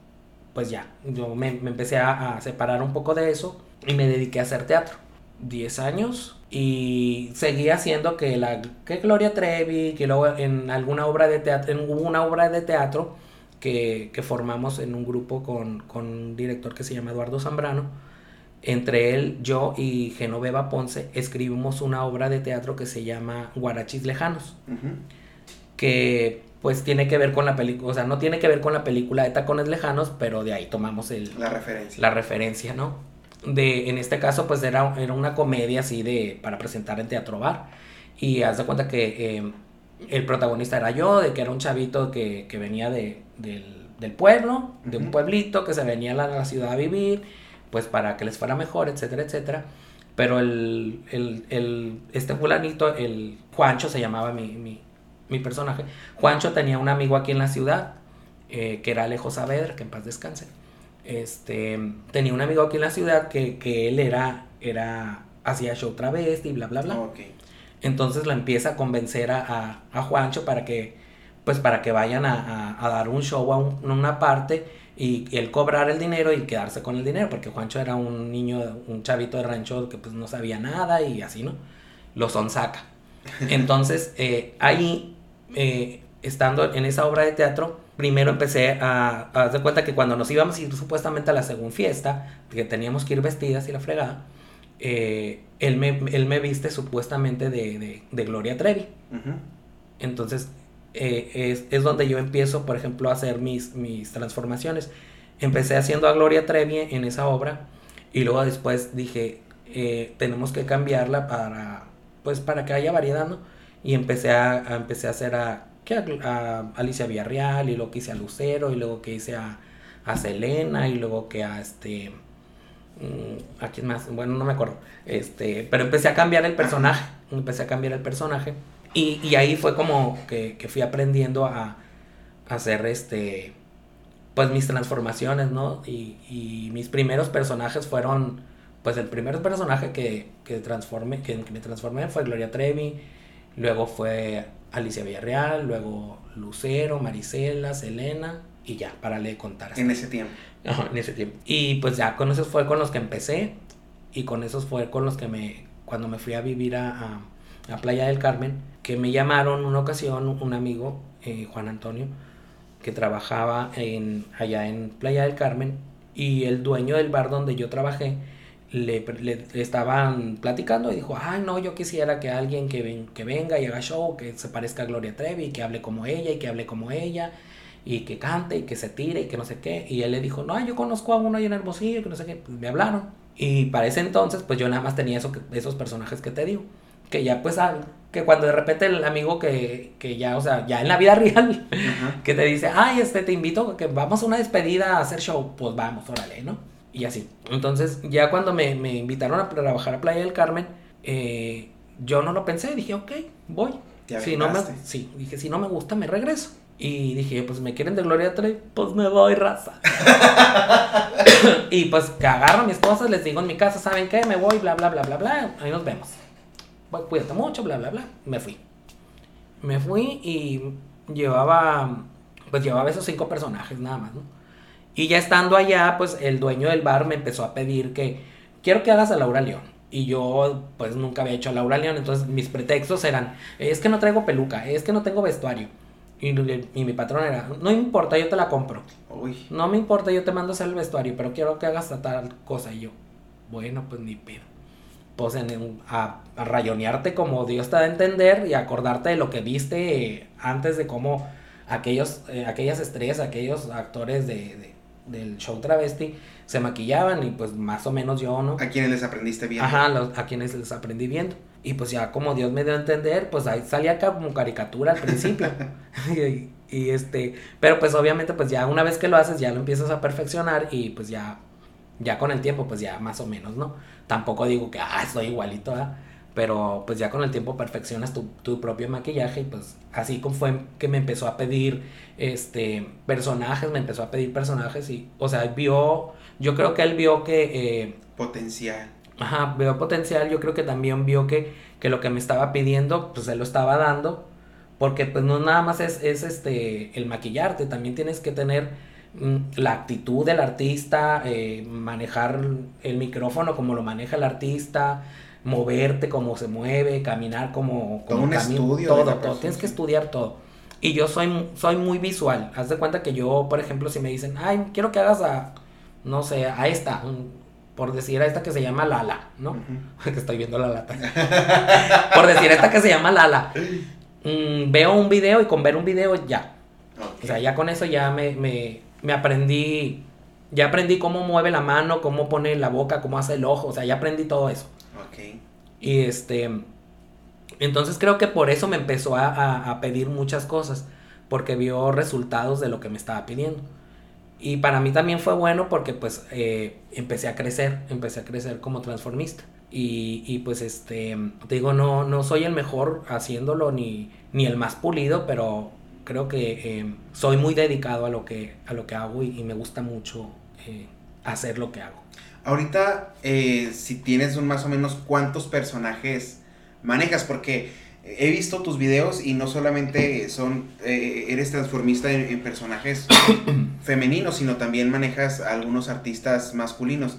pues ya, yo me, me empecé a, a, separar un poco de eso y me dediqué a hacer teatro. 10 años y seguí haciendo que la que Gloria Trevi, que luego en alguna obra de teatro, en, una obra de teatro que, que formamos en un grupo con, con un director que se llama Eduardo Zambrano entre él, yo y Genoveva Ponce escribimos una obra de teatro que se llama Guarachis Lejanos, uh -huh. que pues tiene que ver con la película, o sea, no tiene que ver con la película de Tacones Lejanos, pero de ahí tomamos el, la referencia. La referencia, ¿no? De, en este caso, pues era, era una comedia así de, para presentar en Teatro Bar, y haz de cuenta que eh, el protagonista era yo, de que era un chavito que, que venía de, del, del pueblo, de uh -huh. un pueblito, que se venía a la, a la ciudad a vivir, pues para que les fuera mejor, etcétera, etcétera. Pero el, el, el, este fulanito, el Juancho se llamaba mi, mi, mi, personaje. Juancho tenía un amigo aquí en la ciudad, eh, que era Alejo Saavedra, que en paz descanse. Este, tenía un amigo aquí en la ciudad que, que él era, era, hacía show travesti y bla, bla, bla. Okay. Entonces lo empieza a convencer a, a, a, Juancho para que, pues para que vayan a, a, a dar un show a un, una parte y él cobrar el dinero y quedarse con el dinero, porque Juancho era un niño, un chavito de rancho que pues no sabía nada y así, ¿no? Lo sonsaca. [LAUGHS] Entonces, eh, ahí, eh, estando en esa obra de teatro, primero empecé a, a dar cuenta que cuando nos íbamos ir supuestamente a la segunda fiesta, que teníamos que ir vestidas y la fregada, eh, él, me, él me viste supuestamente de, de, de Gloria Trevi. Uh -huh. Entonces, eh, es, es, donde yo empiezo, por ejemplo, a hacer mis, mis transformaciones. Empecé haciendo a Gloria Trevi en esa obra y luego después dije, eh, tenemos que cambiarla para, pues para que haya variedad, ¿no? Y empecé a, empecé a hacer a, a, Alicia Villarreal y luego que hice a Lucero y luego que hice a, a Selena y luego que a este... Mm, ¿A quién más? Bueno, no me acuerdo. Este, pero empecé a cambiar el personaje. Empecé a cambiar el personaje. Y, y ahí fue como que, que fui aprendiendo a, a hacer este pues mis transformaciones, ¿no? Y, y, mis primeros personajes fueron, pues el primer personaje que, que, transformé, que, me transformé fue Gloria Trevi, luego fue Alicia Villarreal, luego Lucero, Marisela, Selena y ya, para de contar. En ese tiempo. Ajá, en ese tiempo. Y pues ya con esos fue con los que empecé y con esos fue con los que me, cuando me fui a vivir a, a, Playa del Carmen, que me llamaron una ocasión un amigo, eh, Juan Antonio, que trabajaba allá en Playa del Carmen y el dueño del bar donde yo trabajé le, estaban platicando y dijo, ay no, yo quisiera que alguien que, que venga y haga show, que se parezca a Gloria Trevi, que hable como ella y que hable como ella y que cante y que se tire y que no sé qué. Y él le dijo, no, yo conozco a uno ahí en Hermosillo, que no sé qué, pues me hablaron. Y para ese entonces, pues yo nada más tenía eso, esos personajes que te digo. Que ya pues que cuando de repente el amigo que, que ya, o sea, ya en la vida [LAUGHS] real, que te dice, ay, este, te invito, que vamos a una despedida a hacer show, pues vamos, órale, ¿no? Y así. Entonces, ya cuando me, me invitaron a trabajar a Playa del Carmen, eh, yo no lo pensé, dije, ok, voy. Si no me, sí, dije, si no me gusta, me regreso. Y dije, pues me quieren de Gloria Trevi, pues me voy, raza. [LAUGHS] y pues que agarro a mis cosas, les digo en mi casa, ¿saben qué? Me voy, bla, bla, bla, bla, bla. Ahí nos vemos cuídate mucho, bla, bla, bla. Me fui. Me fui y llevaba, pues llevaba esos cinco personajes nada más, ¿no? Y ya estando allá, pues el dueño del bar me empezó a pedir que quiero que hagas a Laura León. Y yo, pues nunca había hecho a Laura León, entonces mis pretextos eran, es que no traigo peluca, es que no tengo vestuario. Y, mi patrón era, no importa, yo te la compro. Uy. No me importa, yo te mando a hacer el vestuario, pero quiero que hagas tal cosa. Y yo, bueno, pues ni pedo pues a, rayonearte como Dios te da a entender y acordarte de lo que viste antes de cómo aquellos, eh, aquellas estrellas, aquellos actores de, del show travesti se maquillaban y pues más o menos yo, ¿no? ¿A quienes les aprendiste viendo? Ajá, a quienes les aprendí viendo. Y pues ya como Dios me dio a entender, pues ahí salía como caricatura al principio. [LAUGHS] [LAUGHS] y, y, este, pero pues obviamente pues ya una vez que lo haces ya lo empiezas a perfeccionar y pues ya ya con el tiempo, pues ya más o menos, ¿no? Tampoco digo que, ah, estoy igualito, ¿ah? Pero pues ya con el tiempo perfeccionas tu, tu, propio maquillaje y pues así como fue que me empezó a pedir este personajes, me empezó a pedir personajes y, o sea, vio, yo creo que él vio que... Eh, potencial. Ajá, vio potencial, yo creo que también vio que, que lo que me estaba pidiendo, pues él lo estaba dando, porque pues no nada más es, es este, el maquillarte, también tienes que tener la actitud del artista, eh, manejar el micrófono como lo maneja el artista, moverte como se mueve, caminar como, como un estudio todo, todo, tienes que estudiar todo. Y yo soy, soy muy visual. Haz de cuenta que yo, por ejemplo, si me dicen, ay, quiero que hagas a, no sé, a esta, por decir a esta que se llama Lala, ¿no? [LAUGHS] que estoy viendo la lata. [LAUGHS] por decir a esta que se llama Lala. Mm, veo un video y con ver un video ya. O sea, ya con eso ya me, me aprendí, ya aprendí cómo mueve la mano, cómo pone la boca, cómo hace el ojo, o sea, ya aprendí todo eso. Ok. Y este, entonces creo que por eso me empezó a, pedir muchas cosas, porque vio resultados de lo que me estaba pidiendo. Y para mí también fue bueno porque pues eh, empecé a crecer, empecé a crecer como transformista. Y, y, pues este, te digo, no, no soy el mejor haciéndolo ni, ni el más pulido, pero creo que eh, soy muy dedicado a lo que, a lo que hago y, me gusta mucho eh, hacer lo que hago. Ahorita, eh, si tienes un más o menos cuántos personajes manejas, porque he visto tus videos y no solamente son, eres transformista en, personajes [COUGHS] femeninos, sino también manejas a algunos artistas masculinos.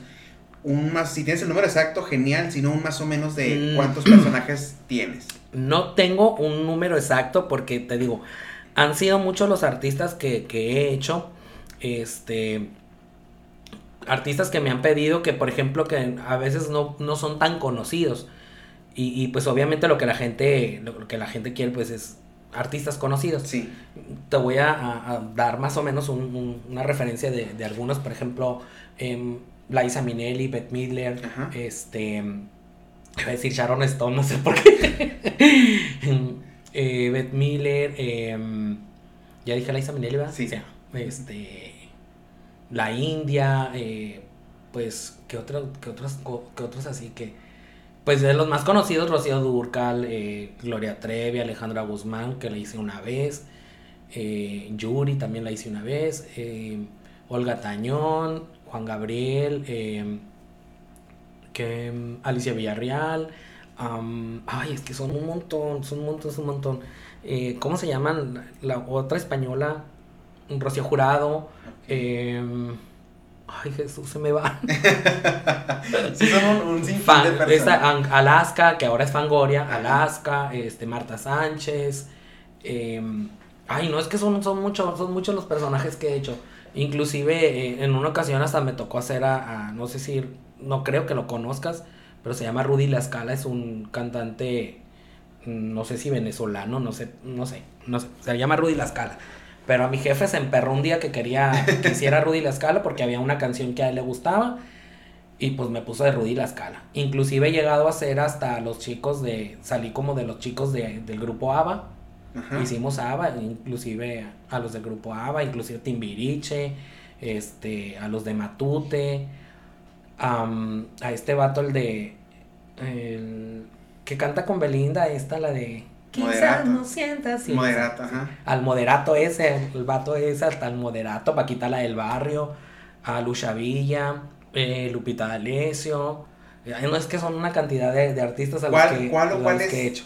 Un más, si tienes el número exacto, genial, sino un más o menos de mm. cuántos personajes tienes. No tengo un número exacto porque te digo, han sido muchos los artistas que, he hecho. Este. Artistas que me han pedido que, por ejemplo, que a veces no, son tan conocidos. Y, pues obviamente lo que la gente. Lo que la gente quiere, pues es artistas conocidos. Sí. Te voy a, dar más o menos una referencia de, algunos. Por ejemplo, em, Liza Minnelli, Beth Midler, Ajá. este, iba a decir Sharon Stone, no sé por qué. [LAUGHS] [LAUGHS] eh, Beth Miller, em, ya dije Liza Minnelli, ¿verdad? Sí. Este, la India, eh, pues, ¿qué, otro, qué, otros, qué otros así que, pues de los más conocidos, Rocío Durcal, eh, Gloria Trevi, Alejandra Guzmán, que la hice una vez, eh, Yuri también la hice una vez, Olga Tañón, Juan Gabriel, que mm, Alicia Villarreal, ay, es que son un montón, son un montón, son un montón. Eh, ¿Cómo se llaman? La otra española, Rocío Jurado, em, ay, Jesús, se me va. [LAUGHS] Sí, son un, un Fan- de personas. Alaska, que ahora es Fangoria, Ajá. Alaska, este, Marta Sánchez. em, ay, no, es que son, son, muchos, son muchos los personajes que he hecho. Inclusive eh, en una ocasión hasta me tocó hacer a, a- no sé si, no creo que lo conozcas, pero se llama Rudy La Scala, es un cantante, mm, no sé si venezolano, no sé, no sé, no sé, se llama Rudy La Scala. Pero a mi jefe se emperró un día que quería que hiciera Rudy La Scala porque había una canción que a él le gustaba y pues me puso de Rudy La Scala. Inclusive he llegado a hacer hasta los chicos de, salí como de los chicos de- del grupo ABBA. Ajá. Hicimos ABBA, inclusive a los del grupo ABBA, inclusive Timbiriche, este, a los de Matute, am, a este vato el de el que canta con Belinda, esta la de Quizás no sientas sí, Moderato, sí. ajá. Al moderato ese, el vato ese, hasta el moderato, Paquita la del barrio, a Lucha Villa, eh, Lupita D'Alessio. No es que son una cantidad de, de artistas a los ¿Cuál- que, cuál o cuál que es? he hecho.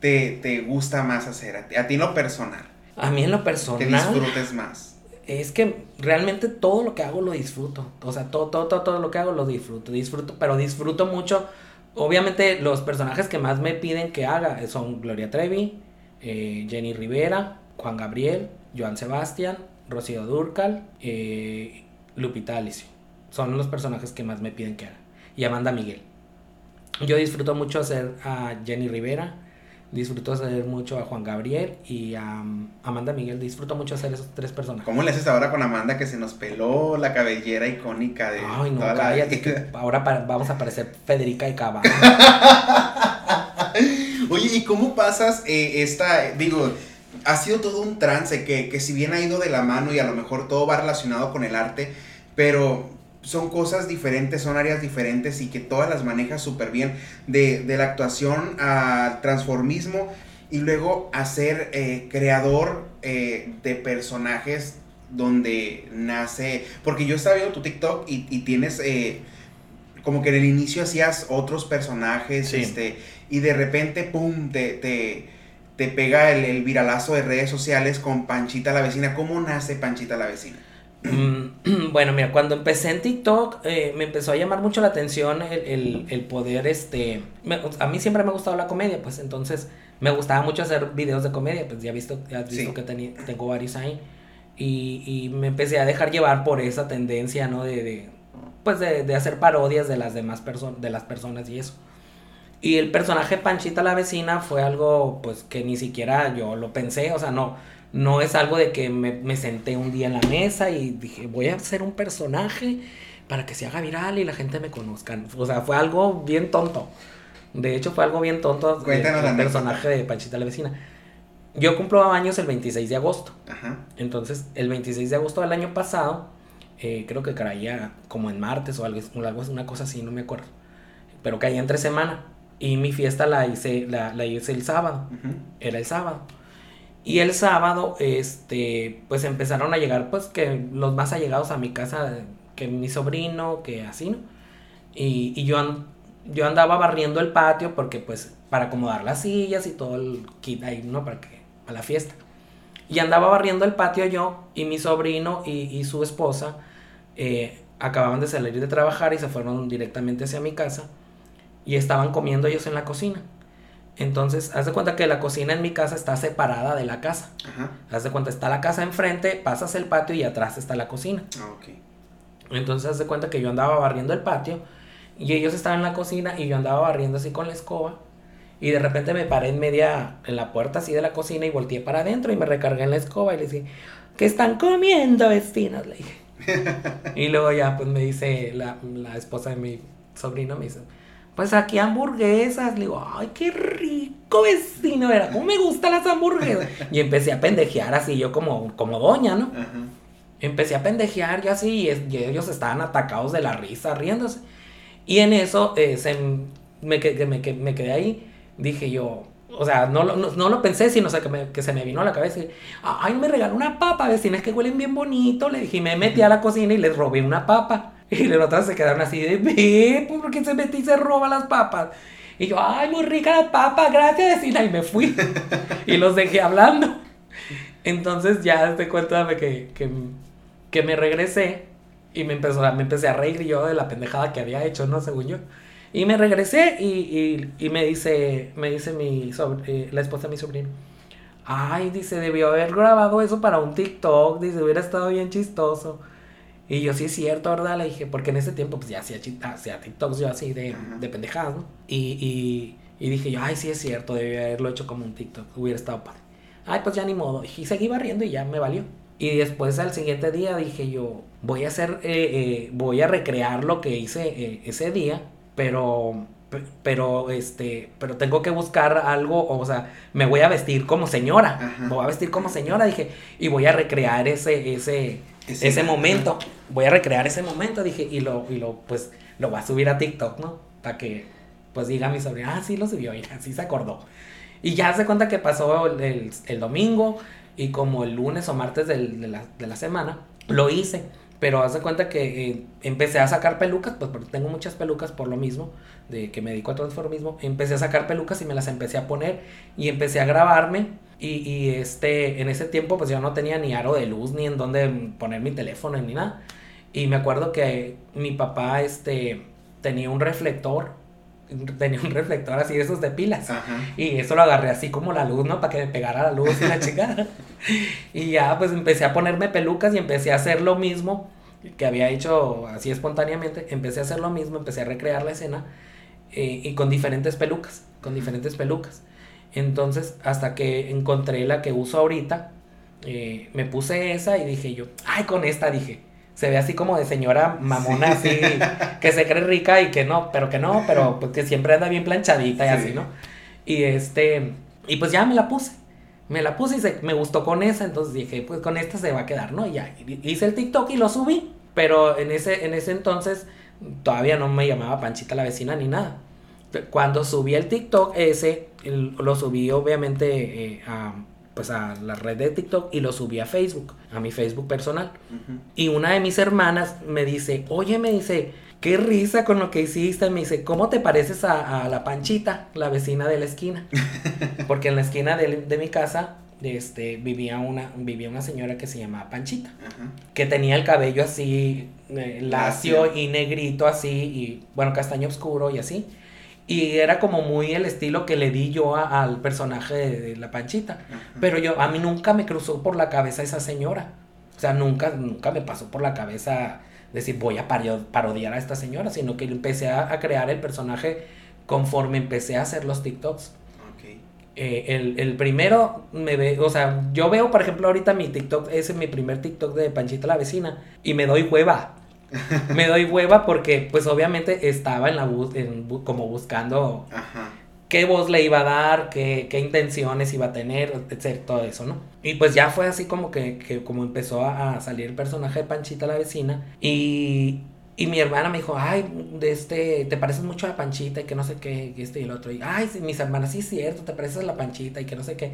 Te, te gusta más hacer a ti, a ti en lo personal. A mí en lo Que personal disfrutes más. Es que realmente todo lo que hago lo disfruto. O sea, todo, todo, todo, todo lo que hago lo disfruto. Disfruto, pero disfruto mucho. Obviamente los personajes que más me piden que haga son Gloria Trevi, eh, Jenny Rivera, Juan Gabriel, Joan Sebastián, Rocío Durcal, eh, Lupita Alicio. Son los personajes que más me piden que haga. Y Amanda Miguel. Yo disfruto mucho hacer a Jenny Rivera, disfruto hacer mucho a Juan Gabriel y a um, Amanda Miguel. Disfruto mucho hacer esos tres personajes. ¿Cómo le haces ahora con Amanda que se nos peló la cabellera icónica de Ay, no, toda cállate, que ahora vamos a parecer Federica y Cava. [LAUGHS] Oye, ¿y cómo pasas eh, esta, digo, ha sido todo un trance que, que si bien ha ido de la mano y a lo mejor todo va relacionado con el arte, pero son cosas diferentes, son áreas diferentes y que todas las manejas súper bien, de, de la actuación al transformismo y luego a ser eh, creador eh, de personajes donde nace, porque yo estaba viendo tu TikTok y, y tienes... eh, como que en el inicio hacías otros personajes, Sí. este, y de repente, pum, te, te, te pega el, el viralazo de redes sociales con Panchita la vecina. ¿Cómo nace Panchita la vecina? Mm, [CLEARS THROAT] bueno, mira, cuando empecé en TikTok eh, me empezó a llamar mucho la atención el, el- el poder, este, me- a mí siempre me ha gustado la comedia, pues entonces me gustaba mucho hacer videos de comedia, pues ya visto, ya has visto Sí. que teni- tengo varios ahí y, y me empecé a dejar llevar por esa tendencia, ¿no? De, de pues de, de hacer parodias de las demás personas, de las personas y eso. Y el personaje Panchita la vecina fue algo pues que ni siquiera yo lo pensé, o sea, no, no es algo de que me, me senté un día en la mesa y dije, voy a hacer un personaje para que se haga viral y la gente me conozca. O sea, fue algo bien tonto. De hecho, fue algo bien tonto Cuéntanos el personaje de Panchita la vecina. Yo cumplo años el 26 de agosto. Ajá. Entonces, el 26 de agosto del año pasado, eh, creo que caía como en martes o algo, una cosa así, no me acuerdo. Pero caía entre semana. Y mi fiesta la hice, la, la hice el sábado. Era el sábado. Y el sábado, este, pues empezaron a llegar, pues, que los más allegados a mi casa, que mi sobrino, que así, ¿no? Y, y yo, an- yo andaba barriendo el patio porque, pues, para acomodar las sillas y todo el kit ahí, ¿no? Para que, a la fiesta. Y andaba barriendo el patio yo y mi sobrino y, su esposa eh, acababan de salir de trabajar y se fueron directamente hacia mi casa y estaban comiendo ellos en la cocina. Entonces, haz de cuenta que la cocina en mi casa está separada de la casa. Ajá. Haz de cuenta, está la casa enfrente, pasas el patio y atrás está la cocina. Ah. Entonces, haz de cuenta que yo andaba barriendo el patio y ellos estaban en la cocina y yo andaba barriendo así con la escoba. Y de repente me paré en media, en la puerta así de la cocina y volteé para adentro y me recargué en la escoba y le dije, ¿qué están comiendo, vecinos? Le dije. [LAUGHS] y luego ya pues me dice la, la esposa de mi sobrino, me dice, pues aquí hamburguesas. Le digo, ay, qué rico vecino era. ¿Cómo me gustan las hamburguesas? Y empecé a pendejear así, yo como, como doña, ¿no? Empecé a pendejear yo así y, ellos estaban atacados de la risa, riéndose. Y en eso eh, se, me, me, me, quedé ahí. Dije yo, o sea, no, no, lo pensé, sino que, que, se me vino a la cabeza. Y, ay, me regaló una papa, vecinas que huelen bien bonito. Le dije, me metí a la cocina y les robé una papa. [LAUGHS] Y los otros se quedaron así de, ve, ¿por qué se metí y se roba las papas? Y yo, ay, muy rica las papas, gracias, vecina. Y me fui. [LAUGHS] y los dejé hablando. Entonces ya te cuenta que, que, que me regresé y me, empezó, me empecé a reír yo de la pendejada que había hecho, ¿no? Según yo. Y me regresé y, y, y me dice, me dice mi eh, la esposa de mi sobrino. Ay, dice, debió haber grabado eso para un TikTok, dice, hubiera estado bien chistoso. Y yo, sí es cierto, ¿verdad? Le dije, porque en ese tiempo, pues ya hacía, hacía TikToks yo así de, de pendejadas, ¿no? Y, y, dije yo, ay, sí es cierto, debí haberlo hecho como un TikTok, hubiera estado padre. Ay, pues ya ni modo. Y seguí barriendo y ya me valió. Y después al siguiente día dije yo, voy a hacer, eh, eh, voy a recrear lo que hice eh, ese día, pero, pero, este, pero tengo que buscar algo, o sea, me voy a vestir como señora, me voy a vestir como señora, dije, y voy a recrear ese, ese, ese, momento. Voy a recrear ese momento, dije, y lo, y lo, pues, lo voy a subir a TikTok, ¿no? Para que, pues, diga mi sobrina, ah, sí lo subió, [LAUGHS] y así se acordó. Y ya se cuenta que pasó el, el, domingo, y como el lunes o martes de, la, de la semana, lo hice. Pero haz de cuenta que eh, empecé a sacar pelucas, pues porque tengo muchas pelucas por lo mismo, de que me dedico al transformismo. Empecé a sacar pelucas y me las empecé a poner y empecé a grabarme y, este, en ese tiempo pues yo no tenía ni aro de luz, ni en dónde poner mi teléfono, ni nada. Y me acuerdo que mi papá, este, tenía un reflector, tenía un reflector así de esos de pilas. Y eso lo agarré así como la luz, ¿no? Para que me pegara la luz y la chingada. [LAUGHS] y ya pues empecé a ponerme pelucas y empecé a hacer lo mismo que había hecho así espontáneamente. Empecé a hacer lo mismo, empecé a recrear la escena eh, y con diferentes pelucas, con diferentes pelucas. Entonces, hasta que encontré la que uso ahorita, eh, me puse esa y dije yo, ay, con esta dije. Se ve así como de señora mamona, así, que se cree rica y que no, pero que no, pero pues que siempre anda bien planchadita y así, ¿no? Y este, y pues ya me la puse. Me la puse y se, me gustó con esa, entonces dije, pues con esta se va a quedar, ¿no? Y ya hice el TikTok y lo subí, pero en ese, en ese entonces todavía no me llamaba Panchita la vecina ni nada. Cuando subí el TikTok ese, lo subí obviamente eh, a, pues a la red de TikTok y lo subí a Facebook, a mi Facebook personal. Y una de mis hermanas me dice, oye, me dice, qué risa con lo que hiciste. Me dice, ¿cómo te pareces a, la Panchita, la vecina de la esquina? [LAUGHS] Porque en la esquina de, mi casa este, vivía, una, vivía una señora que se llamaba Panchita, que tenía el cabello así eh, lacio y negrito así, y bueno, castaño oscuro y así. Y era como muy el estilo que le di yo al personaje de, la Panchita. Pero yo, a mí nunca me cruzó por la cabeza esa señora. O sea, nunca, nunca me pasó por la cabeza decir voy a parodiar a esta señora, sino que empecé a, crear el personaje conforme empecé a hacer los TikToks. Eh, el, el, primero me ve, o sea, yo veo, por ejemplo, ahorita mi TikTok, ese es mi primer TikTok de Panchita la vecina, y me doy hueva [LAUGHS] me doy hueva porque pues obviamente estaba en la bus en como buscando qué voz le iba a dar, qué, qué, intenciones iba a tener, etcétera, todo eso, ¿no? Y pues ya fue así como que, que como empezó a, salir el personaje de Panchita la vecina y, y mi hermana me dijo, ay, de este, te pareces mucho a Panchita y que no sé qué, y este y el otro. Y, ay, mis hermanas, sí es cierto, te pareces a la Panchita y que no sé qué.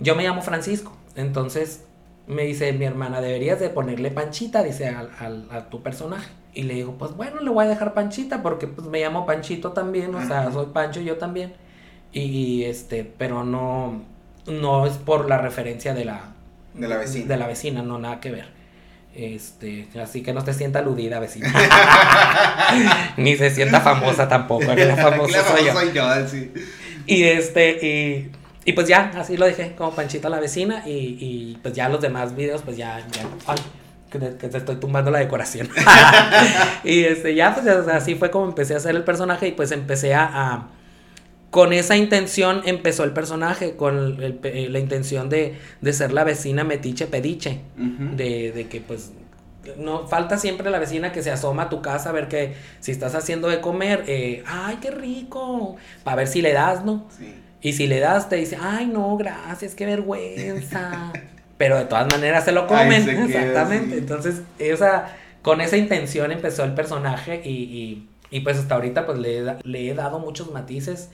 Yo me llamo Francisco, entonces me dice mi hermana, deberías de ponerle Panchita, dice, al, a tu personaje. Y le digo, pues bueno, le voy a dejar Panchita porque pues me llamo Panchito también, o sea, soy Pancho yo también. Y este, pero no, no es por la referencia de la... De la vecina. De la vecina, no, nada que ver. Este, así que no te sienta aludida, vecina. [LAUGHS] Ni se sienta famosa tampoco. La [LAUGHS] famosa, soy yo. Soy yo sí. Y este, y y pues ya, así lo dejé, como Panchita la vecina. Y, y pues ya los demás videos, pues ya, ya ay, que, te, estoy tumbando la decoración. [LAUGHS] [LAUGHS] y este, ya, pues así fue como empecé a hacer el personaje. Y pues empecé a. con esa intención empezó el personaje, con eh, la intención de, de, ser la vecina metiche pediche. de, de, que pues no falta siempre la vecina que se asoma a tu casa a ver que si estás haciendo de comer, eh, ay, qué rico, para ver si le das, ¿no? Sí. Y si le das, te dice, ay, no, gracias, qué vergüenza. [LAUGHS] Pero de todas maneras se lo comen. Exactamente. Entonces, esa, con esa intención empezó el personaje y, y, pues hasta ahorita pues le, le he dado muchos matices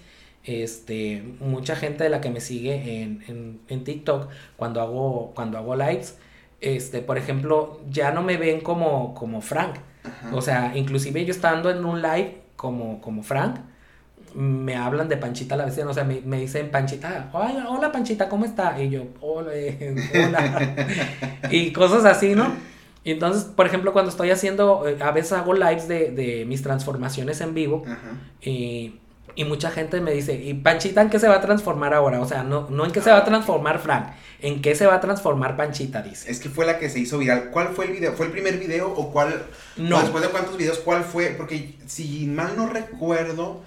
este, mucha gente de la que me sigue en, en, TikTok cuando hago, cuando hago lives, este, por ejemplo, ya no me ven como, como Frank. O sea, inclusive yo estando en un live como, como Frank, me hablan de Panchita la vecina, o sea, me, dicen Panchita, hola, hola Panchita, ¿cómo está? Y yo, hola, [LAUGHS] hola. y cosas así, ¿no? Y entonces, por ejemplo, cuando estoy haciendo, eh, a veces hago lives de, de mis transformaciones en vivo, y y mucha gente me dice, ¿y Panchita en qué se va a transformar ahora? O sea, no, no en qué se va a transformar Frank, ¿en qué se va a transformar Panchita? Dice. Es que fue la que se hizo viral. ¿Cuál fue el video? ¿Fue el primer video o cuál? No. después de cuántos videos, ¿cuál fue? Porque si mal no recuerdo,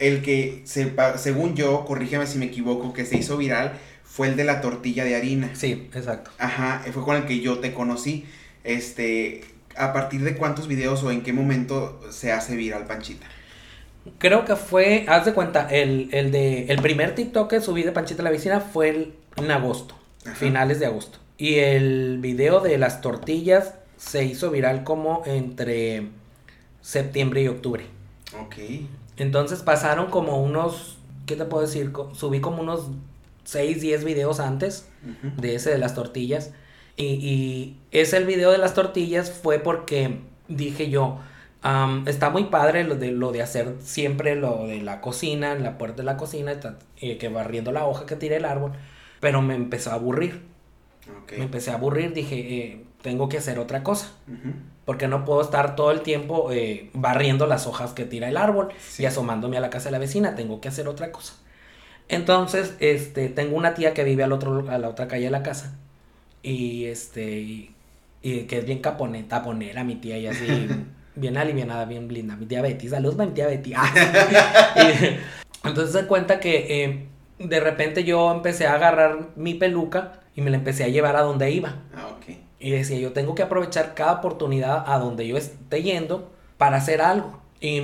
el que, se, según yo, corrígeme si me equivoco, que se hizo viral fue el de la tortilla de harina. Sí, exacto. Ajá, fue con el que yo te conocí. Este, ¿a partir de cuántos videos o en qué momento se hace viral Panchita? Creo que fue, haz de cuenta, el, el, de, el primer TikTok que subí de Panchita la Vecina fue en agosto, finales de agosto. Y el video de las tortillas se hizo viral como entre septiembre y octubre. Ok. Entonces pasaron como unos, ¿qué te puedo decir? Subí como unos 6, 10 videos antes de ese de las tortillas. Y, y ese el video de las tortillas fue porque dije yo, está muy padre lo de, lo de hacer siempre lo de la cocina, en la puerta de la cocina, eh, que barriendo la hoja que tire el árbol, pero me empezó a aburrir. Me empecé a aburrir, dije, eh, tengo que hacer otra cosa. Porque no puedo estar todo el tiempo eh, barriendo las hojas que tira el árbol y asomándome a la casa de la vecina, tengo que hacer otra cosa. Entonces, este, tengo una tía que vive al otro, a la otra calle de la casa. Y este, y, que es bien caponeta, ponera mi tía y así. [LAUGHS] bien alivianada, bien blinda. Mi tía Betty, saludos mi tía Betty. [LAUGHS] entonces se cuenta que eh, de repente yo empecé a agarrar mi peluca y me la empecé a llevar a donde iba. Ah, ok. Y decía, yo tengo que aprovechar cada oportunidad a donde yo esté yendo para hacer algo. Y,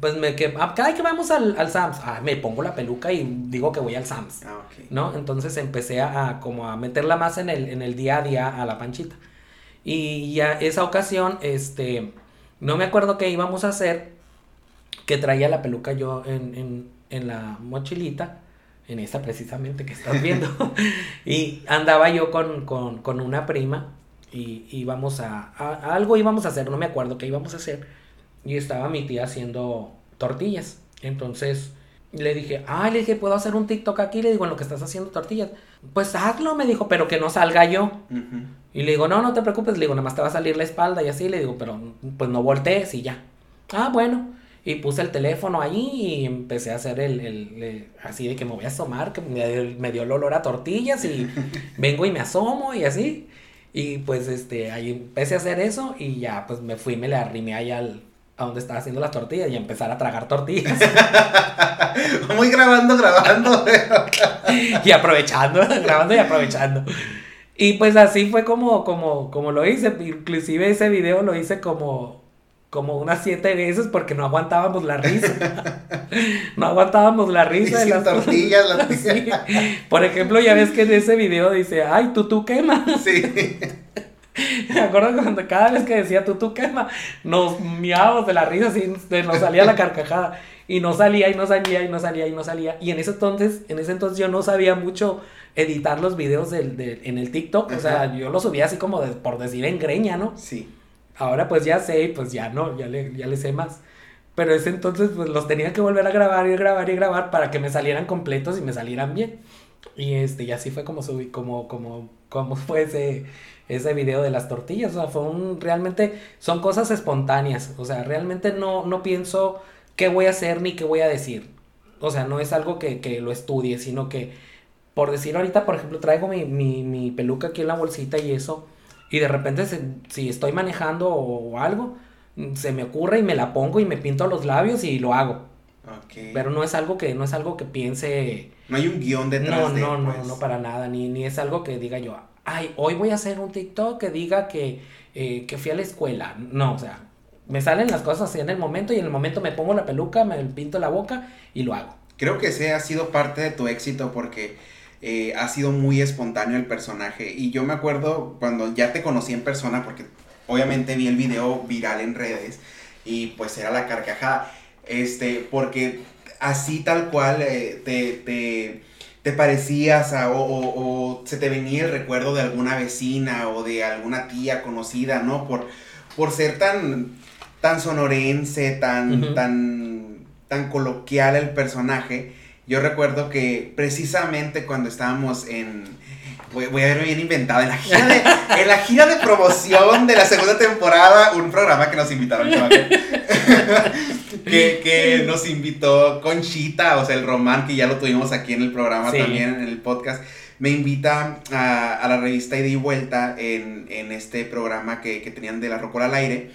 pues me que ah, cada vez que vamos al, al Sams, ah, me pongo la peluca y digo que voy al Sams. Ah, okay. ¿No? Entonces empecé a, como a meterla más en el, en el día a día a la panchita. Y ya esa ocasión, este, no me acuerdo qué íbamos a hacer, que traía la peluca yo en, la mochilita, en esa precisamente que estás viendo, [LAUGHS] [LAUGHS] y andaba yo con, una prima y íbamos a, algo íbamos a hacer, no me acuerdo qué íbamos a hacer, y estaba mi tía haciendo tortillas. Entonces le dije, ah, le dije, ¿puedo hacer un TikTok aquí? Le digo, en lo que estás haciendo tortillas. Pues hazlo, me dijo, pero que no salga yo. Y le digo, no, no te preocupes, le digo, nada más te va a salir la espalda y así, le digo, pero pues no voltees y ya. Ah, bueno. Y puse el teléfono ahí y empecé a hacer el, el, así de que me voy a asomar, que me, dio el olor a tortillas y [LAUGHS] vengo y me asomo y así. Y pues este, ahí empecé a hacer eso y ya pues me fui, me le arrimé ahí al, a donde estaba haciendo las tortillas y empezar a tragar tortillas. [LAUGHS] Muy grabando, grabando. [LAUGHS] y aprovechando, grabando y aprovechando. Y pues así fue como, como, como lo hice. Inclusive ese video lo hice como, como unas siete veces porque no aguantábamos la risa. [LAUGHS] no aguantábamos la risa de las tortillas. [LAUGHS] Por ejemplo, ya ves que en ese video dice, ay, tú tú quema. Sí. [LAUGHS] Me acuerdo cuando cada vez que decía tú tú quema, nos miábamos de la risa, así nos salía la carcajada. Y no salía, y no salía, y no salía, y no salía. Y en ese entonces, en ese entonces yo no sabía mucho editar los videos del, en el TikTok. O sea, yo lo subía así como por decir en greña, ¿no? Sí. Ahora pues ya sé, pues ya no, ya le, ya le sé más. Pero ese entonces pues los tenía que volver a grabar y grabar y grabar para que me salieran completos y me salieran bien. Y este, y así fue como subí, como, como, como fue ese, ese video de las tortillas. O sea, fue un, realmente, son cosas espontáneas. O sea, realmente no, no pienso qué voy a hacer ni qué voy a decir. O sea, no es algo que, que lo estudie, sino que por decir ahorita, por ejemplo, traigo mi, mi, mi peluca aquí en la bolsita y eso, y de repente si estoy manejando o algo, se me ocurre y me la pongo y me pinto los labios y lo hago. Pero no es algo que no es algo que piense. No hay un guion detrás no, No, no, pues. no para nada. Ni, ni es algo que diga yo, ay, hoy voy a hacer un TikTok que diga que eh, que fui a la escuela. No, o sea, me salen las cosas así en el momento y en el momento me pongo la peluca, me pinto la boca y lo hago. Creo que ese ha sido parte de tu éxito porque eh, ha sido muy espontáneo el personaje. Y yo me acuerdo cuando ya te conocí en persona, porque obviamente vi el video viral en redes y pues era la carcajada. Este, porque así tal cual eh, te, te, parecías o, o, se te venía el recuerdo de alguna vecina o de alguna tía conocida, ¿no? Por, por ser tan, tan sonorense, tan, tan, tan coloquial el personaje. Yo recuerdo que precisamente cuando estábamos en, voy, a haberme bien inventado, en la, gira de, [LAUGHS] en la gira de promoción de la segunda temporada, un programa que nos invitaron, [LAUGHS] que, que nos invitó Conchita, o sea, el Román, que ya lo tuvimos aquí en el programa también, en el podcast. Me invita a, a, la revista Ida y Vuelta en, en este programa que, que, tenían de la Rocola al aire.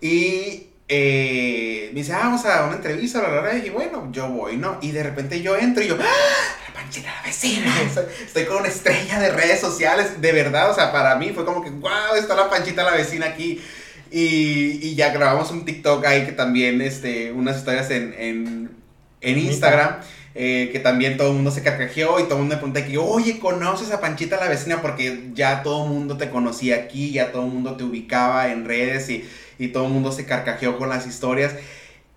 Y eh, me dice, ah, vamos a una entrevista, la verdad, y bueno, yo voy, ¿no? Y de repente yo entro y yo, ¡Ah! la panchita la vecina, [LAUGHS] estoy con una estrella de redes sociales, de verdad, o sea, para mí fue como que, wow, está la panchita la vecina aquí. Y, y ya grabamos un TikTok ahí que también, este, unas historias en, en, en Instagram. Eh, que también todo el mundo se carcajeó y todo el mundo me pregunta que, oye, ¿conoces a Panchita la vecina? Porque ya todo el mundo te conocía aquí, ya todo el mundo te ubicaba en redes y, y todo el mundo se carcajeó con las historias.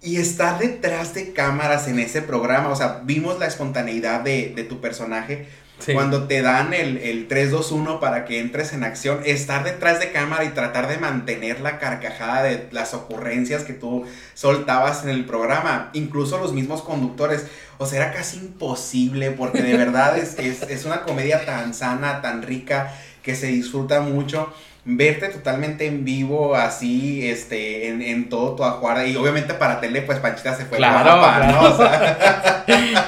Y estar detrás de cámaras en ese programa, o sea, vimos la espontaneidad de, de tu personaje, cuando te dan el, el 3-2-1 para que entres en acción, estar detrás de cámara y tratar de mantener la carcajada de las ocurrencias que tú soltabas en el programa, incluso los mismos conductores, o sea, era casi imposible porque de verdad es, es, es una comedia tan sana, tan rica, que se disfruta mucho verte totalmente en vivo, así, este, en, en todo tu ajuar. Y obviamente para tele, pues Panchita se fue claro, ¿no? O sea, [LAUGHS]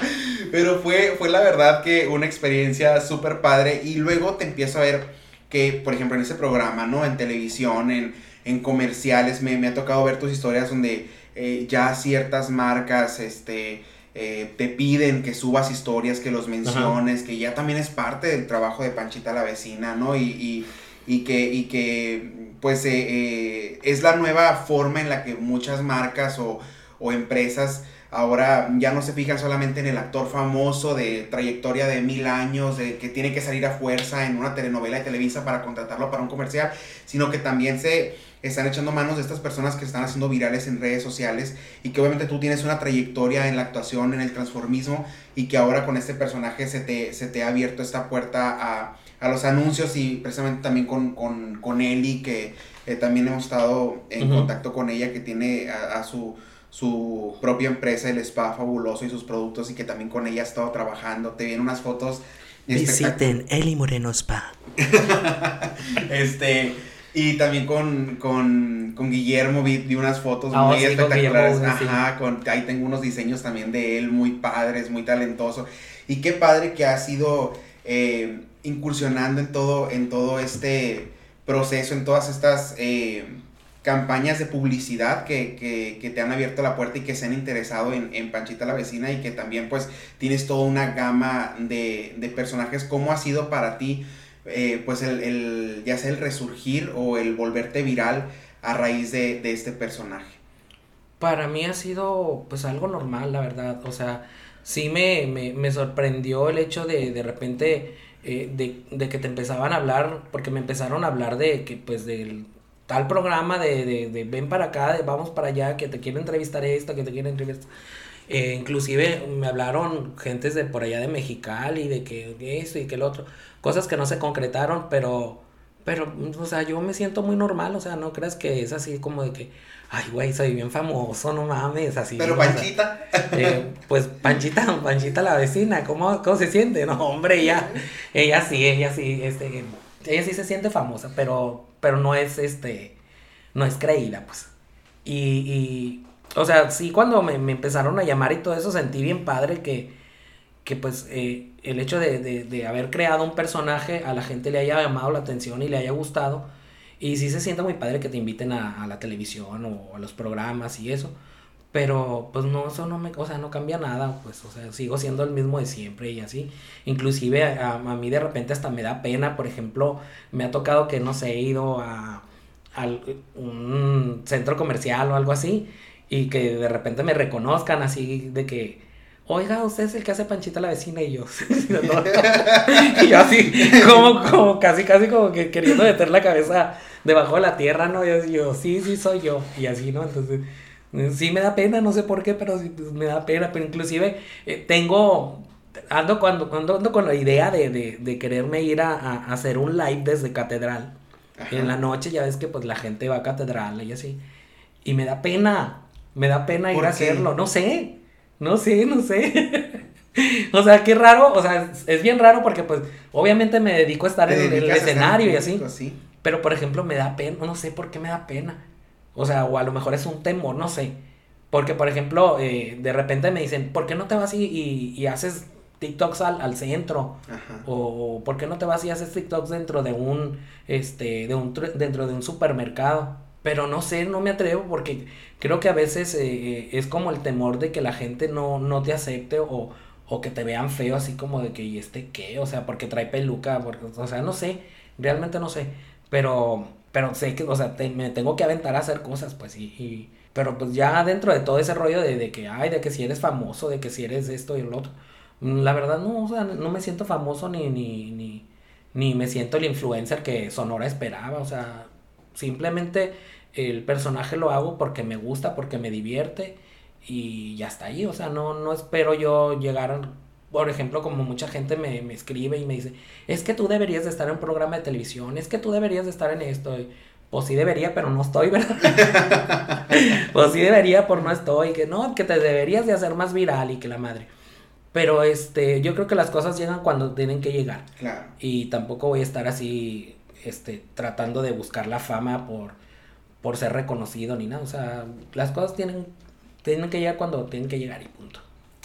Pero fue, fue la verdad que una experiencia súper padre. Y luego te empiezo a ver que, por ejemplo, en ese programa, ¿no? En televisión, en, en comerciales, me, me, ha tocado ver tus historias donde eh, ya ciertas marcas, este... Eh, te piden que subas historias, que los menciones, Ajá. que ya también es parte del trabajo de Panchita la vecina, ¿no? Y, y, y que, y que pues eh, eh, es la nueva forma en la que muchas marcas o, o empresas Ahora ya no se fijan solamente en el actor famoso de trayectoria de mil años, de que tiene que salir a fuerza en una telenovela de Televisa para contratarlo para un comercial, sino que también se están echando manos de estas personas que están haciendo virales en redes sociales y que obviamente tú tienes una trayectoria en la actuación, en el transformismo y que ahora con este personaje se te, se te ha abierto esta puerta a, a los anuncios y precisamente también con, con, con Eli, que eh, también hemos estado en uh -huh. contacto con ella, que tiene a, a su su propia empresa, el Spa Fabuloso y sus productos y que también con ella ha estado trabajando. Te vienen unas fotos. Visiten Eli Moreno Spa. [LAUGHS] este, y también con, con, con Guillermo vi, vi, unas fotos oh, muy sí, espectaculares. Con Ajá, con, ahí tengo unos diseños también de él, muy padres, muy talentoso. Y qué padre que ha sido eh, incursionando en todo, en todo este proceso, en todas estas... Eh, campañas de publicidad que, que, que, te han abierto la puerta y que se han interesado en, en, Panchita la vecina y que también pues tienes toda una gama de, de personajes. ¿Cómo ha sido para ti eh, pues el, el, ya sea el resurgir o el volverte viral a raíz de, de, este personaje? Para mí ha sido pues algo normal, la verdad. O sea, sí me, me, me sorprendió el hecho de de repente... Eh, de, de que te empezaban a hablar, porque me empezaron a hablar de que pues del tal programa de, de, de, ven para acá, de vamos para allá, que te quiero entrevistar esto, que te quiero entrevistar. Eh, inclusive me hablaron gentes de por allá de Mexicali, de que esto y que el otro, cosas que no se concretaron, pero, pero, o sea, yo me siento muy normal, o sea, no creas que es así como de que, ay, güey, soy bien famoso, no mames, así. Pero Panchita. O sea, eh, pues Panchita, Panchita la vecina, ¿cómo, ¿cómo se siente? No, hombre, ella, ella sí, ella sí, este, ella sí se siente famosa, pero pero no es este, no es creída, pues. Y, y o sea, sí cuando me, me, empezaron a llamar y todo eso sentí bien padre que, que pues eh, el hecho de, de, de, haber creado un personaje a la gente le haya llamado la atención y le haya gustado. Y sí se siente muy padre que te inviten a, a la televisión o a los programas y eso. Pero pues no, eso no me, o sea, no cambia nada, pues, o sea, sigo siendo el mismo de siempre y así. Inclusive a, a mí de repente hasta me da pena, por ejemplo, me ha tocado que, no sé, he ido a, al, un centro comercial o algo así y que de repente me reconozcan así de que, oiga, usted es el que hace Panchita la vecina y yo, [LAUGHS] [LAUGHS] [LAUGHS] y yo así, como, como casi, casi como que queriendo meter la cabeza debajo de la tierra, ¿no? Y yo, sí, sí, soy yo, y así, ¿no? Entonces, sí me da pena, no sé por qué, pero sí, pues, me da pena, pero inclusive eh, tengo, ando, cuando, cuando ando con la idea de, de, de quererme ir a, a, hacer un live desde catedral. En la noche ya ves que pues la gente va a catedral y así. Y me da pena, me da pena ir a hacerlo, no sé, no sé, no sé. [LAUGHS] o sea, qué raro, o sea, es bien raro porque pues obviamente me dedico a estar en, el escenario y así. Pero por ejemplo me da pena, no sé por qué me da pena. O sea, o a lo mejor es un temor, no sé. Porque por ejemplo, eh, de repente me dicen, ¿por qué no te vas y, y, haces TikToks al, al centro? O ¿por qué no te vas y haces TikToks dentro de un, este, de un, dentro de un supermercado? Pero no sé, no me atrevo porque creo que a veces eh, eh, es como el temor de que la gente no, no te acepte o, o que te vean feo así como de que, ¿y este qué? O sea, porque trae peluca, porque, o sea, no sé, realmente no sé, pero, pero sé que, o sea, me tengo que aventar a hacer cosas, pues, y, y, pero pues ya dentro de todo ese rollo de, de que, ay, de que si eres famoso, de que si eres esto y lo otro, mm, la verdad no, o sea, no me siento famoso ni, ni, ni, ni me siento el influencer que Sonora esperaba, o sea, simplemente el personaje lo hago porque me gusta, porque me divierte y ya está ahí, o sea, no, no espero yo llegar, por ejemplo, como mucha gente me, me escribe y me dice, es que tú deberías de estar en un programa de televisión, es que tú deberías de estar en esto. Pues sí debería, pero no estoy, ¿verdad? [LAUGHS] pues sí debería, por no estoy. Que no, que te deberías de hacer más viral y que la madre. Pero este, yo creo que las cosas llegan cuando tienen que llegar. Claro. Y tampoco voy a estar así, este, tratando de buscar la fama por, por ser reconocido ni nada. O sea, las cosas tienen, tienen que llegar cuando tienen que llegar y punto.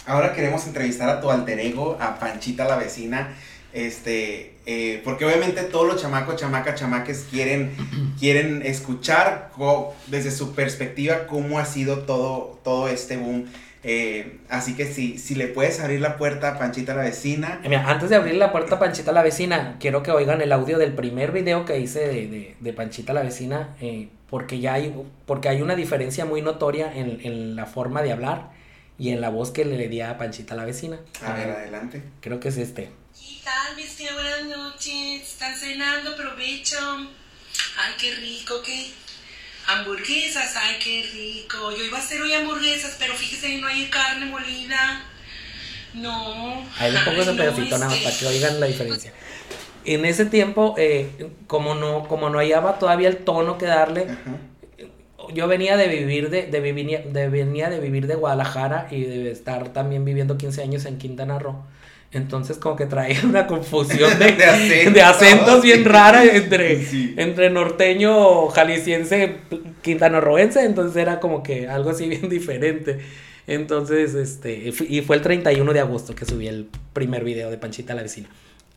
Ahora queremos entrevistar a tu alter ego, a Panchita la vecina. Este, eh, porque obviamente todos los chamacos, chamacas, chamaques quieren, [CLEARS THROAT] quieren escuchar desde su perspectiva cómo ha sido todo, todo este boom eh, así que si, si le puedes abrir la puerta a Panchita la vecina. Eh, mira, antes de abrir la puerta a Panchita la vecina, quiero que oigan el audio del primer video que hice de, de, Panchita la vecina, eh, porque ya hay, porque hay una diferencia muy notoria en, en, la forma de hablar y en la voz que le di a Panchita la vecina. A ver, adelante. Creo que es este. ¿Qué tal, mis Buenas noches. Están cenando, provecho. Ay, qué rico, qué Hamburguesas, ay, qué rico. Yo iba a hacer hoy hamburguesas, pero fíjese que no hay carne molida. No. Ahí le pongo ese pedacito nada más para que oigan la diferencia. En ese tiempo, eh, como no, como no hallaba todavía el tono que darle, yo venía de vivir de, de, vivir, de, venía de vivir de Guadalajara y de estar también viviendo 15 años en Quintana Roo. Entonces como que trae [LAUGHS] una confusión de, [LAUGHS] de, acentos, bien rara entre, [LAUGHS] entre norteño, jalisciense, quintanarroense, entonces era como que algo así bien diferente. Entonces, este, y fue el 31 de agosto que subí el primer video de Panchita la vecina.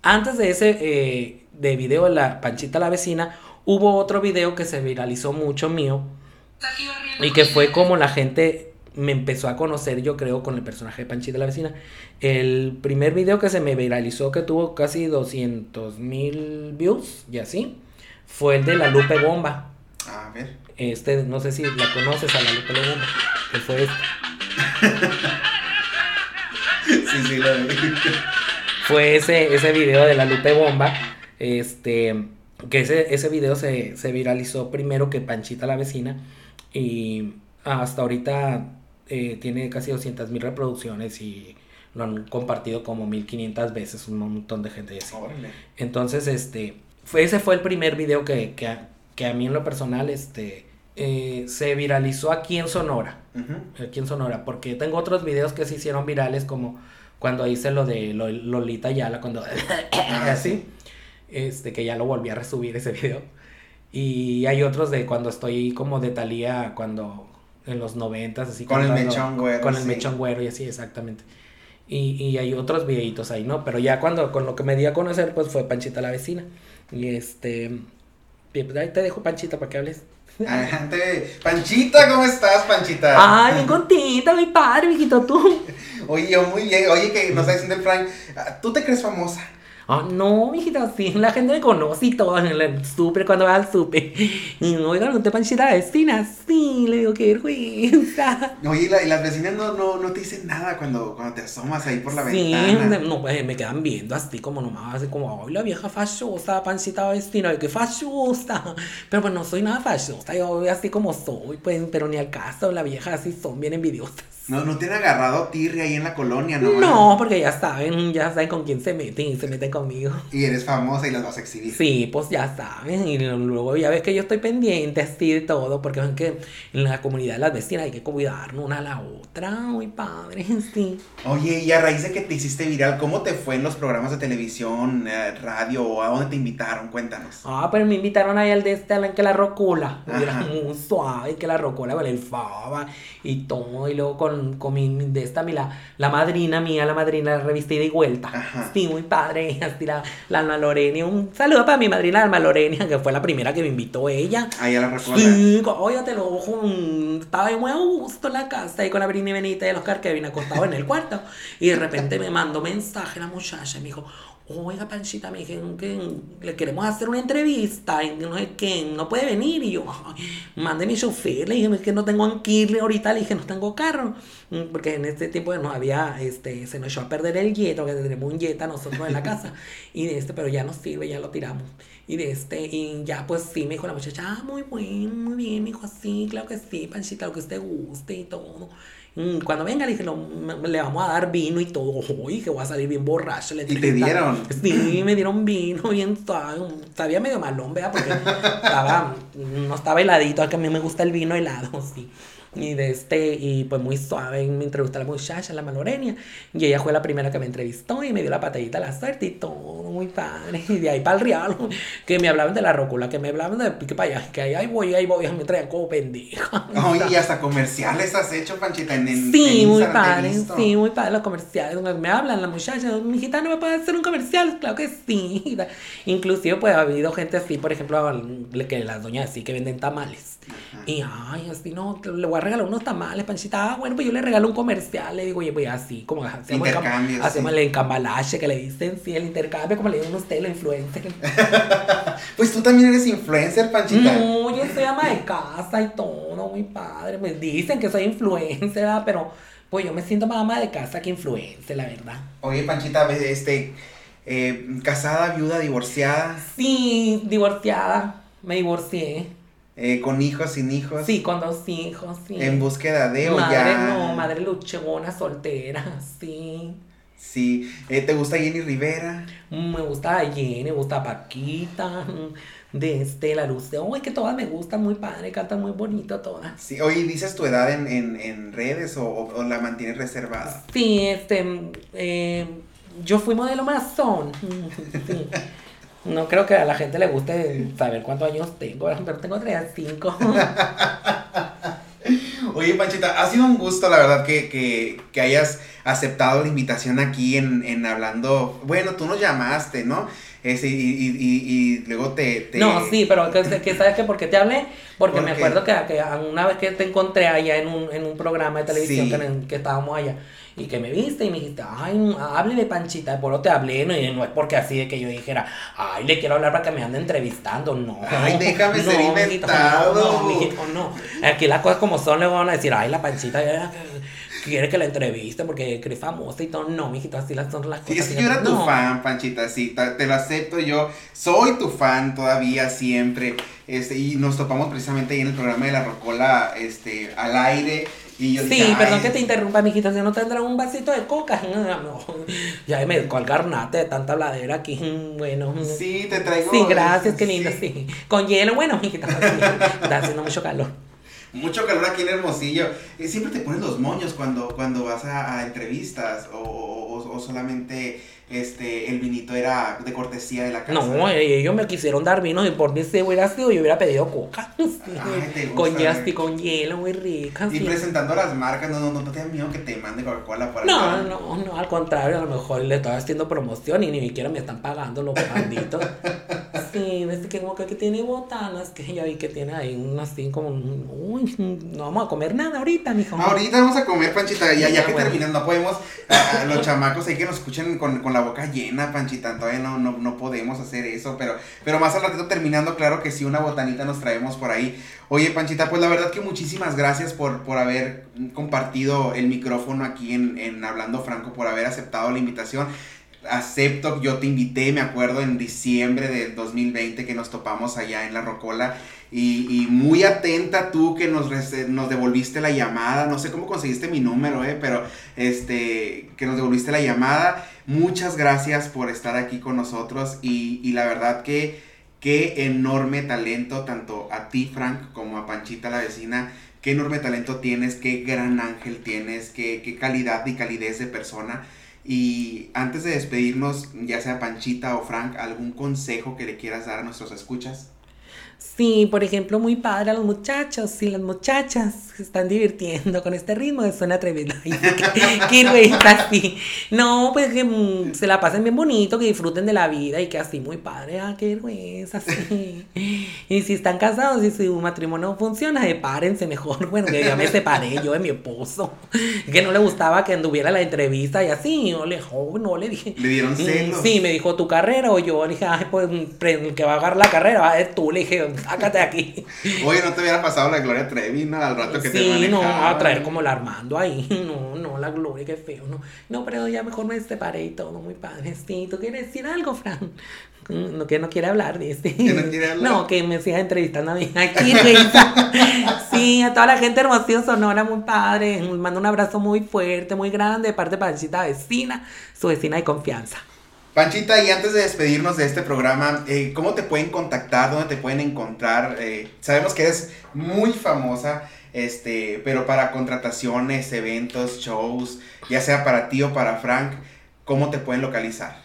Antes de ese eh, de video de la Panchita la vecina, hubo otro video que se viralizó mucho mío y que fue como la gente me empezó a conocer, yo creo, con el personaje de Panchita la vecina. El primer video que se me viralizó, que tuvo casi 200 mil views y así, fue el de la Lupe Bomba. A ver. Este, no sé si la conoces a la Lupe Bomba, que fue este. [LAUGHS] sí, sí, lo vi. Fue ese, ese video de la Lupe Bomba, este, que ese, ese video se, se viralizó primero que Panchita la vecina y hasta ahorita eh, tiene casi 200 mil reproducciones y lo han compartido como 1500 veces un montón de gente así. Entonces, este, fue, ese fue el primer video que, que, que a mí en lo personal, este, eh, se viralizó aquí en Sonora. Aquí en Sonora, porque tengo otros videos que se hicieron virales como cuando hice lo de Lolita Yala, cuando ah, [COUGHS] así, este, que ya lo volví a resubir ese video. Y hay otros de cuando estoy como de Talía, cuando en los noventas, así con el mechón güero. Con el mechón güero y así, exactamente. Y, y hay otros videitos ahí, ¿no? Pero ya cuando, con lo que me di a conocer, pues fue Panchita la vecina. Y este, pues ahí te dejo Panchita para que hables. Adelante. Panchita, ¿cómo estás, Panchita? Ay, bien contenta, mi padre, mijito, tú. [LAUGHS] Oye, yo muy bien. Oye, que nos está diciendo el Frank, ah, ¿tú te crees famosa? Ah, no, mijita, sí, la gente me conoce y todo en el súper, cuando va al súper. [LAUGHS] Y no, oiga, ¿no te panchita vecina? Sí, le digo, qué vergüenza. [LAUGHS] Oye, y, la- y las vecinas no, no, no te dicen nada cuando, cuando te asomas ahí por la Sí, ventana. no, pues, me quedan viendo así como nomás, así como, ay, la vieja fachosa, pancita vecina, qué fachosa. [LAUGHS] Pero pues no soy nada fachosa, yo voy así como soy, pues, pero ni al caso, la vieja así son bien envidiosas. No, no te han agarrado tirri ahí en la colonia, ¿no? No, porque ya saben, ya saben con quién se meten y se meten conmigo. [LAUGHS] Y eres famosa y las vas a exhibir. Sí, pues ya saben, y luego ya ves que yo estoy pendiente así de todo, porque ven que en la comunidad de las vecinas hay que cuidarnos una a la otra, muy padre, [LAUGHS] sí. Oye, y a raíz de que te hiciste viral, ¿cómo te fue en los programas de televisión, eh, radio o a dónde te invitaron? Cuéntanos. Ah, pero me invitaron ahí al de este, al que la rocula. Ajá. Era muy suave, que la rocula con el fava y todo. Y luego con, con mi, de esta, mi, la, la madrina mía, la madrina de revista Ida y Vuelta. Ajá. Sí, muy padre. Así la, la Alma Lorenia. Un saludo para mi madrina Alma Lorenia, que fue la primera que me invitó ella. Ahí a la recuerda. Sí, cállate el ojo. mm, Estaba muy a gusto en la casa ahí con la Brini Benita y el Oscar Kevin acostado en el cuarto. Y de repente me mandó mensaje la muchacha y me dijo, oiga Panchita, me dijeron que le queremos hacer una entrevista y no sé qué, no puede venir. Y yo, "Ay, mande mi chofer, le dije, es que no tengo en irle ahorita, le dije, no tengo carro. Mm, Porque en este tiempo no había, este, se nos echó a perder el Jetta, que tenemos un Jetta nosotros en la casa. [LAUGHS] Y de este, pero ya no sirve, ya lo tiramos. Y de este, y ya pues sí, me dijo la muchacha, ah, muy bien, muy bien, me dijo así, claro que sí, Panchita, lo que usted guste y todo. Mm, Cuando venga, le dije, "Lo- me- le vamos a dar vino y todo. Uy, que voy a salir bien borracho. la ¿Y te entrevista". dieron? Sí, me dieron vino bien. Sabía medio malón, ¿verdad? Porque estaba, no estaba heladito, que a mí me gusta el vino helado, [LAUGHS] sí. Y de este, y pues muy suave, me entrevistó a la muchacha, la malorenia. Y ella fue la primera que me entrevistó y me dio la patadita a la suerte y todo, muy padre. [LAUGHS] Y de ahí para el real, que me hablaban de la rócula, que me hablaban de pique para allá, que ahí, voy, ahí voy, me traían como pendeja. [LAUGHS] Oye, y hasta comerciales has hecho, Panchita, en, en Sí, en muy padre, sí, muy padre los comerciales. Me hablan la muchacha, mi hijita no me puede hacer un comercial, claro que sí. [LAUGHS] Inclusive pues ha habido gente así, por ejemplo, que las doñas así que venden tamales. Ajá. Y ay, así no, le voy regalar unos tamales, panchita. Ah, bueno, pues yo le regalo un comercial, le digo, oye, pues así, como hacemos Intercambio, hacemos sí. el encambalache que le dicen, sí, el intercambio, como le dicen ustedes, los influencers. [LAUGHS] Pues tú también eres influencer, Panchita. No, yo soy ama de casa y todo, muy padre. Me dicen que soy influencer, ¿verdad? pero pues yo me siento más ama de casa que influencer, la verdad. Oye, Panchita, este, eh, casada, viuda, divorciada, Sí, divorciada, me divorcié. Eh, con hijos, sin hijos. Sí, con dos hijos, sí. En búsqueda de o madre, ya. no, madre luchona, soltera, [LAUGHS] sí. Sí. Eh, ¿Te gusta Jenny Rivera? Me gusta Jenny, me gusta Paquita, de este, la luz de, oh, es que todas me gustan muy padre, cantan muy bonito todas. Sí. Oye, ¿dices tu edad en, en, en redes o, o- o la mantienes reservada? Sí, este, eh, yo fui modelo masón. [LAUGHS] Sí. No creo que a la gente le guste saber cuántos años tengo, pero tengo 35. [LAUGHS] Oye, Panchita, ha sido un gusto, la verdad, que, que, que hayas aceptado la invitación aquí en, en Hablando. Bueno, tú nos llamaste, ¿no? Ese, y, y, y, y luego te, te- No, sí, pero que, que ¿sabes qué? ¿Por qué te hablé? Porque ¿Por me acuerdo que, que una vez que te encontré allá en un, en un programa de televisión Sí. que, en- que estábamos allá y que me viste y me dijiste, ay, háblele Panchita, por eso te hablé, no, y no es porque así de que yo dijera, ay, le quiero hablar para que me ande entrevistando, no. Ay, déjame [LAUGHS] ser mijito, inventado. No, no, mijito, no. Aquí las cosas como son, le van a decir, ay, la Panchita ya quiere que la entreviste porque eres famosa y todo. No, mijito, así las son las cosas. Sí, es que yo era tu No. fan, Panchita, sí, te lo acepto yo. Soy tu fan todavía, siempre. Este, y nos topamos precisamente ahí en el programa de la Rocola, este, al aire. Y yo Sí, dije, perdón "Ay, que te interrumpa, mijita, si no tendrá un vasito de coca. [LAUGHS] No, ya me dejó el garnate de tanta habladera aquí. [LAUGHS] Bueno. Sí, te traigo. Sí, gracias, qué lindo, sí. Con hielo, bueno, mijita. [LAUGHS] está haciendo mucho calor. Mucho calor aquí en Hermosillo. Eh, Siempre te pones los moños cuando, cuando vas a, a entrevistas o- o- o solamente este el vinito era de cortesía de la casa. No, eh, ellos me quisieron dar vino y por mí si hubiera sido, yo hubiera pedido coca. [LAUGHS] Ay, gusta, con hielo, muy rica. Y sí. presentando las marcas, no, no, no, no te da miedo que te mande Coca-Cola por No, acá? no, no, al contrario, a lo mejor le estoy haciendo promoción y ni siquiera me están pagando los banditos. [LAUGHS] sí, ves que como que, tiene botanas, que ya vi que tiene ahí un así como, uy, no vamos a comer nada ahorita, mijo. Ahorita vamos a comer, Panchita, ya, ya que bueno. terminan, no podemos, los chamacos hay que nos escuchen con, con la boca llena, Panchita, todavía no, no, no podemos hacer eso, pero, pero más al ratito terminando, claro que sí, una botanita nos traemos por ahí. Oye, Panchita, pues la verdad que muchísimas gracias por, por haber compartido el micrófono aquí en, en Hablando Franco, por haber aceptado la invitación. Acepto, yo te invité, me acuerdo, en diciembre del 2020 que nos topamos allá en La Rocola. Y, muy atenta tú que nos, nos devolviste la llamada. No sé cómo conseguiste mi número, eh, pero este, que nos devolviste la llamada. Muchas gracias por estar aquí con nosotros. Y, y la verdad que qué enorme talento, tanto a ti, Frank, como a Panchita, la vecina. Qué enorme talento tienes, qué gran ángel tienes, qué, qué calidad y calidez de persona. Y antes de despedirnos, ya sea Panchita o Frank, ¿algún consejo que le quieras dar a nuestros escuchas? Sí, por ejemplo, muy padre a los muchachos y las muchachas se están divirtiendo con este ritmo suena tremenda. [LAUGHS] Ay, qué, qué vergüenza, sí. No, pues que mm, se la pasen bien bonito, que disfruten de la vida y que así muy padre. Ah, qué vergüenza, sí. Y si están casados y su matrimonio no funciona, sepárense mejor. [LAUGHS] Bueno, que ya me separé yo de mi esposo, que no le gustaba que anduviera la entrevista y así. No le, oh, no le dije. Le dieron Mm, celos. Sí, me dijo tu carrera o yo. Le dije, ay, pues el que va a agarrar la carrera va a ser tú. Le dije, sácate de aquí. Oye, ¿no te hubiera pasado la Gloria Trevi, no? Al rato que te Sí, no, manejaba. a traer como la Armando ahí. [LAUGHS] No, no, la Gloria, qué feo. No, no pero ya mejor me separé y todo, muy padre. Sí, ¿tú quieres decir algo, Fran? Mm, No, que no quiere hablar, dice. ¿Que no quiere hablar? [LAUGHS] No, que me siga entrevistando a mí. Aquí. [LAUGHS] Sí, a toda la gente hermosa Sonora, muy padre. Mando un abrazo muy fuerte, muy grande de parte de Panchita Vecina, su vecina de confianza. Panchita, y antes de despedirnos de este programa, eh, ¿cómo te pueden contactar? ¿Dónde te pueden encontrar? Eh, sabemos que eres muy famosa, este, pero para contrataciones, eventos, shows, ya sea para ti o para Frank, ¿cómo te pueden localizar?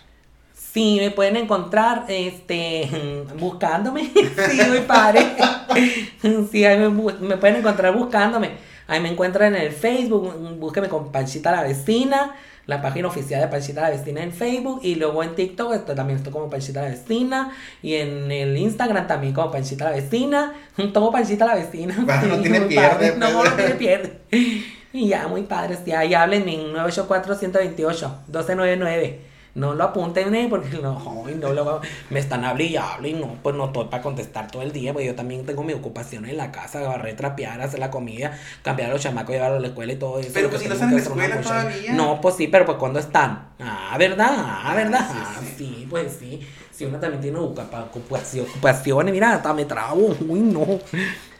Sí, me pueden encontrar este, [LAUGHS] buscándome. [LAUGHS] Sí, muy padre. [LAUGHS] Sí, ahí me, me pueden encontrar buscándome. Ahí me encuentran en el Facebook. Búsqueme con Panchita la Vecina. La página oficial de Panchita la Vecina en Facebook. Y luego en TikTok esto, también estoy como Panchita la Vecina. Y en el Instagram también como Panchita la Vecina. [LAUGHS] Todo Panchita la Vecina. Bueno, no [LAUGHS] tiene muy pierde, padre. No, pues. no tiene pierde. [LAUGHS] Y ya, muy padre. Sí, ahí hablen en 984-128-1299. No lo apunten eh, porque [LAUGHS] no, no lo, me están hablando y hable y no, pues no estoy para contestar todo el día, porque yo también tengo mi ocupación en la casa, barrer, trapear, hacer la comida, cambiar a los chamacos, llevarlos a la escuela y todo eso. Pero pues si no están en la escuela todavía. No, pues sí, pero pues cuando están. Ah, ¿verdad? Ah, ¿verdad? sí, Ah, sí. sí, pues sí. Si uno también tiene ocupaciones, mira, hasta me trabo, uy, no.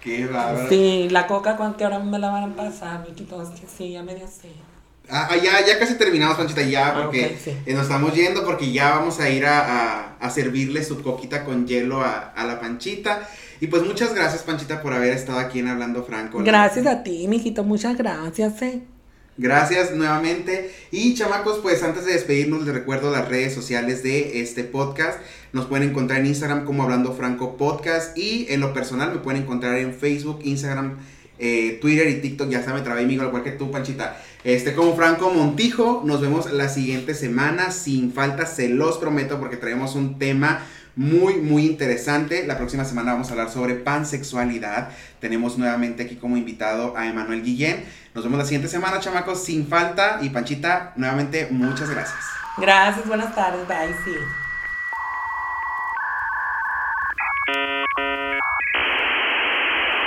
Qué bárbaro. Sí, la coca, ¿cuán- ¿qué hora me la van a pasar, miquito? Es que sí, ya me dio sed. Ah, ah, ya, ya casi terminamos, Panchita, ya, Ah, porque sí. eh, nos estamos yendo, porque ya vamos a ir a, a- a servirle su coquita con hielo a, a la Panchita. Y pues muchas gracias, Panchita, por haber estado aquí en Hablando Franco. Gracias a ti, mijito, muchas gracias, eh. Gracias nuevamente. Y chamacos, pues antes de despedirnos, les recuerdo las redes sociales de este podcast. Nos pueden encontrar en Instagram como Hablando Franco Podcast. Y en lo personal me pueden encontrar en Facebook, Instagram, eh, Twitter y TikTok. Ya está, me trabé, amigo, igual que tú, Panchita. Este, como Franco Montijo, nos vemos la siguiente semana. Sin falta, se los prometo, porque traemos un tema muy, muy interesante. La próxima semana vamos a hablar sobre pansexualidad. Tenemos nuevamente aquí como invitado a Emanuel Guillén. Nos vemos la siguiente semana, chamacos, sin falta. Y Panchita, nuevamente, muchas gracias. Gracias, buenas tardes, bye, sí.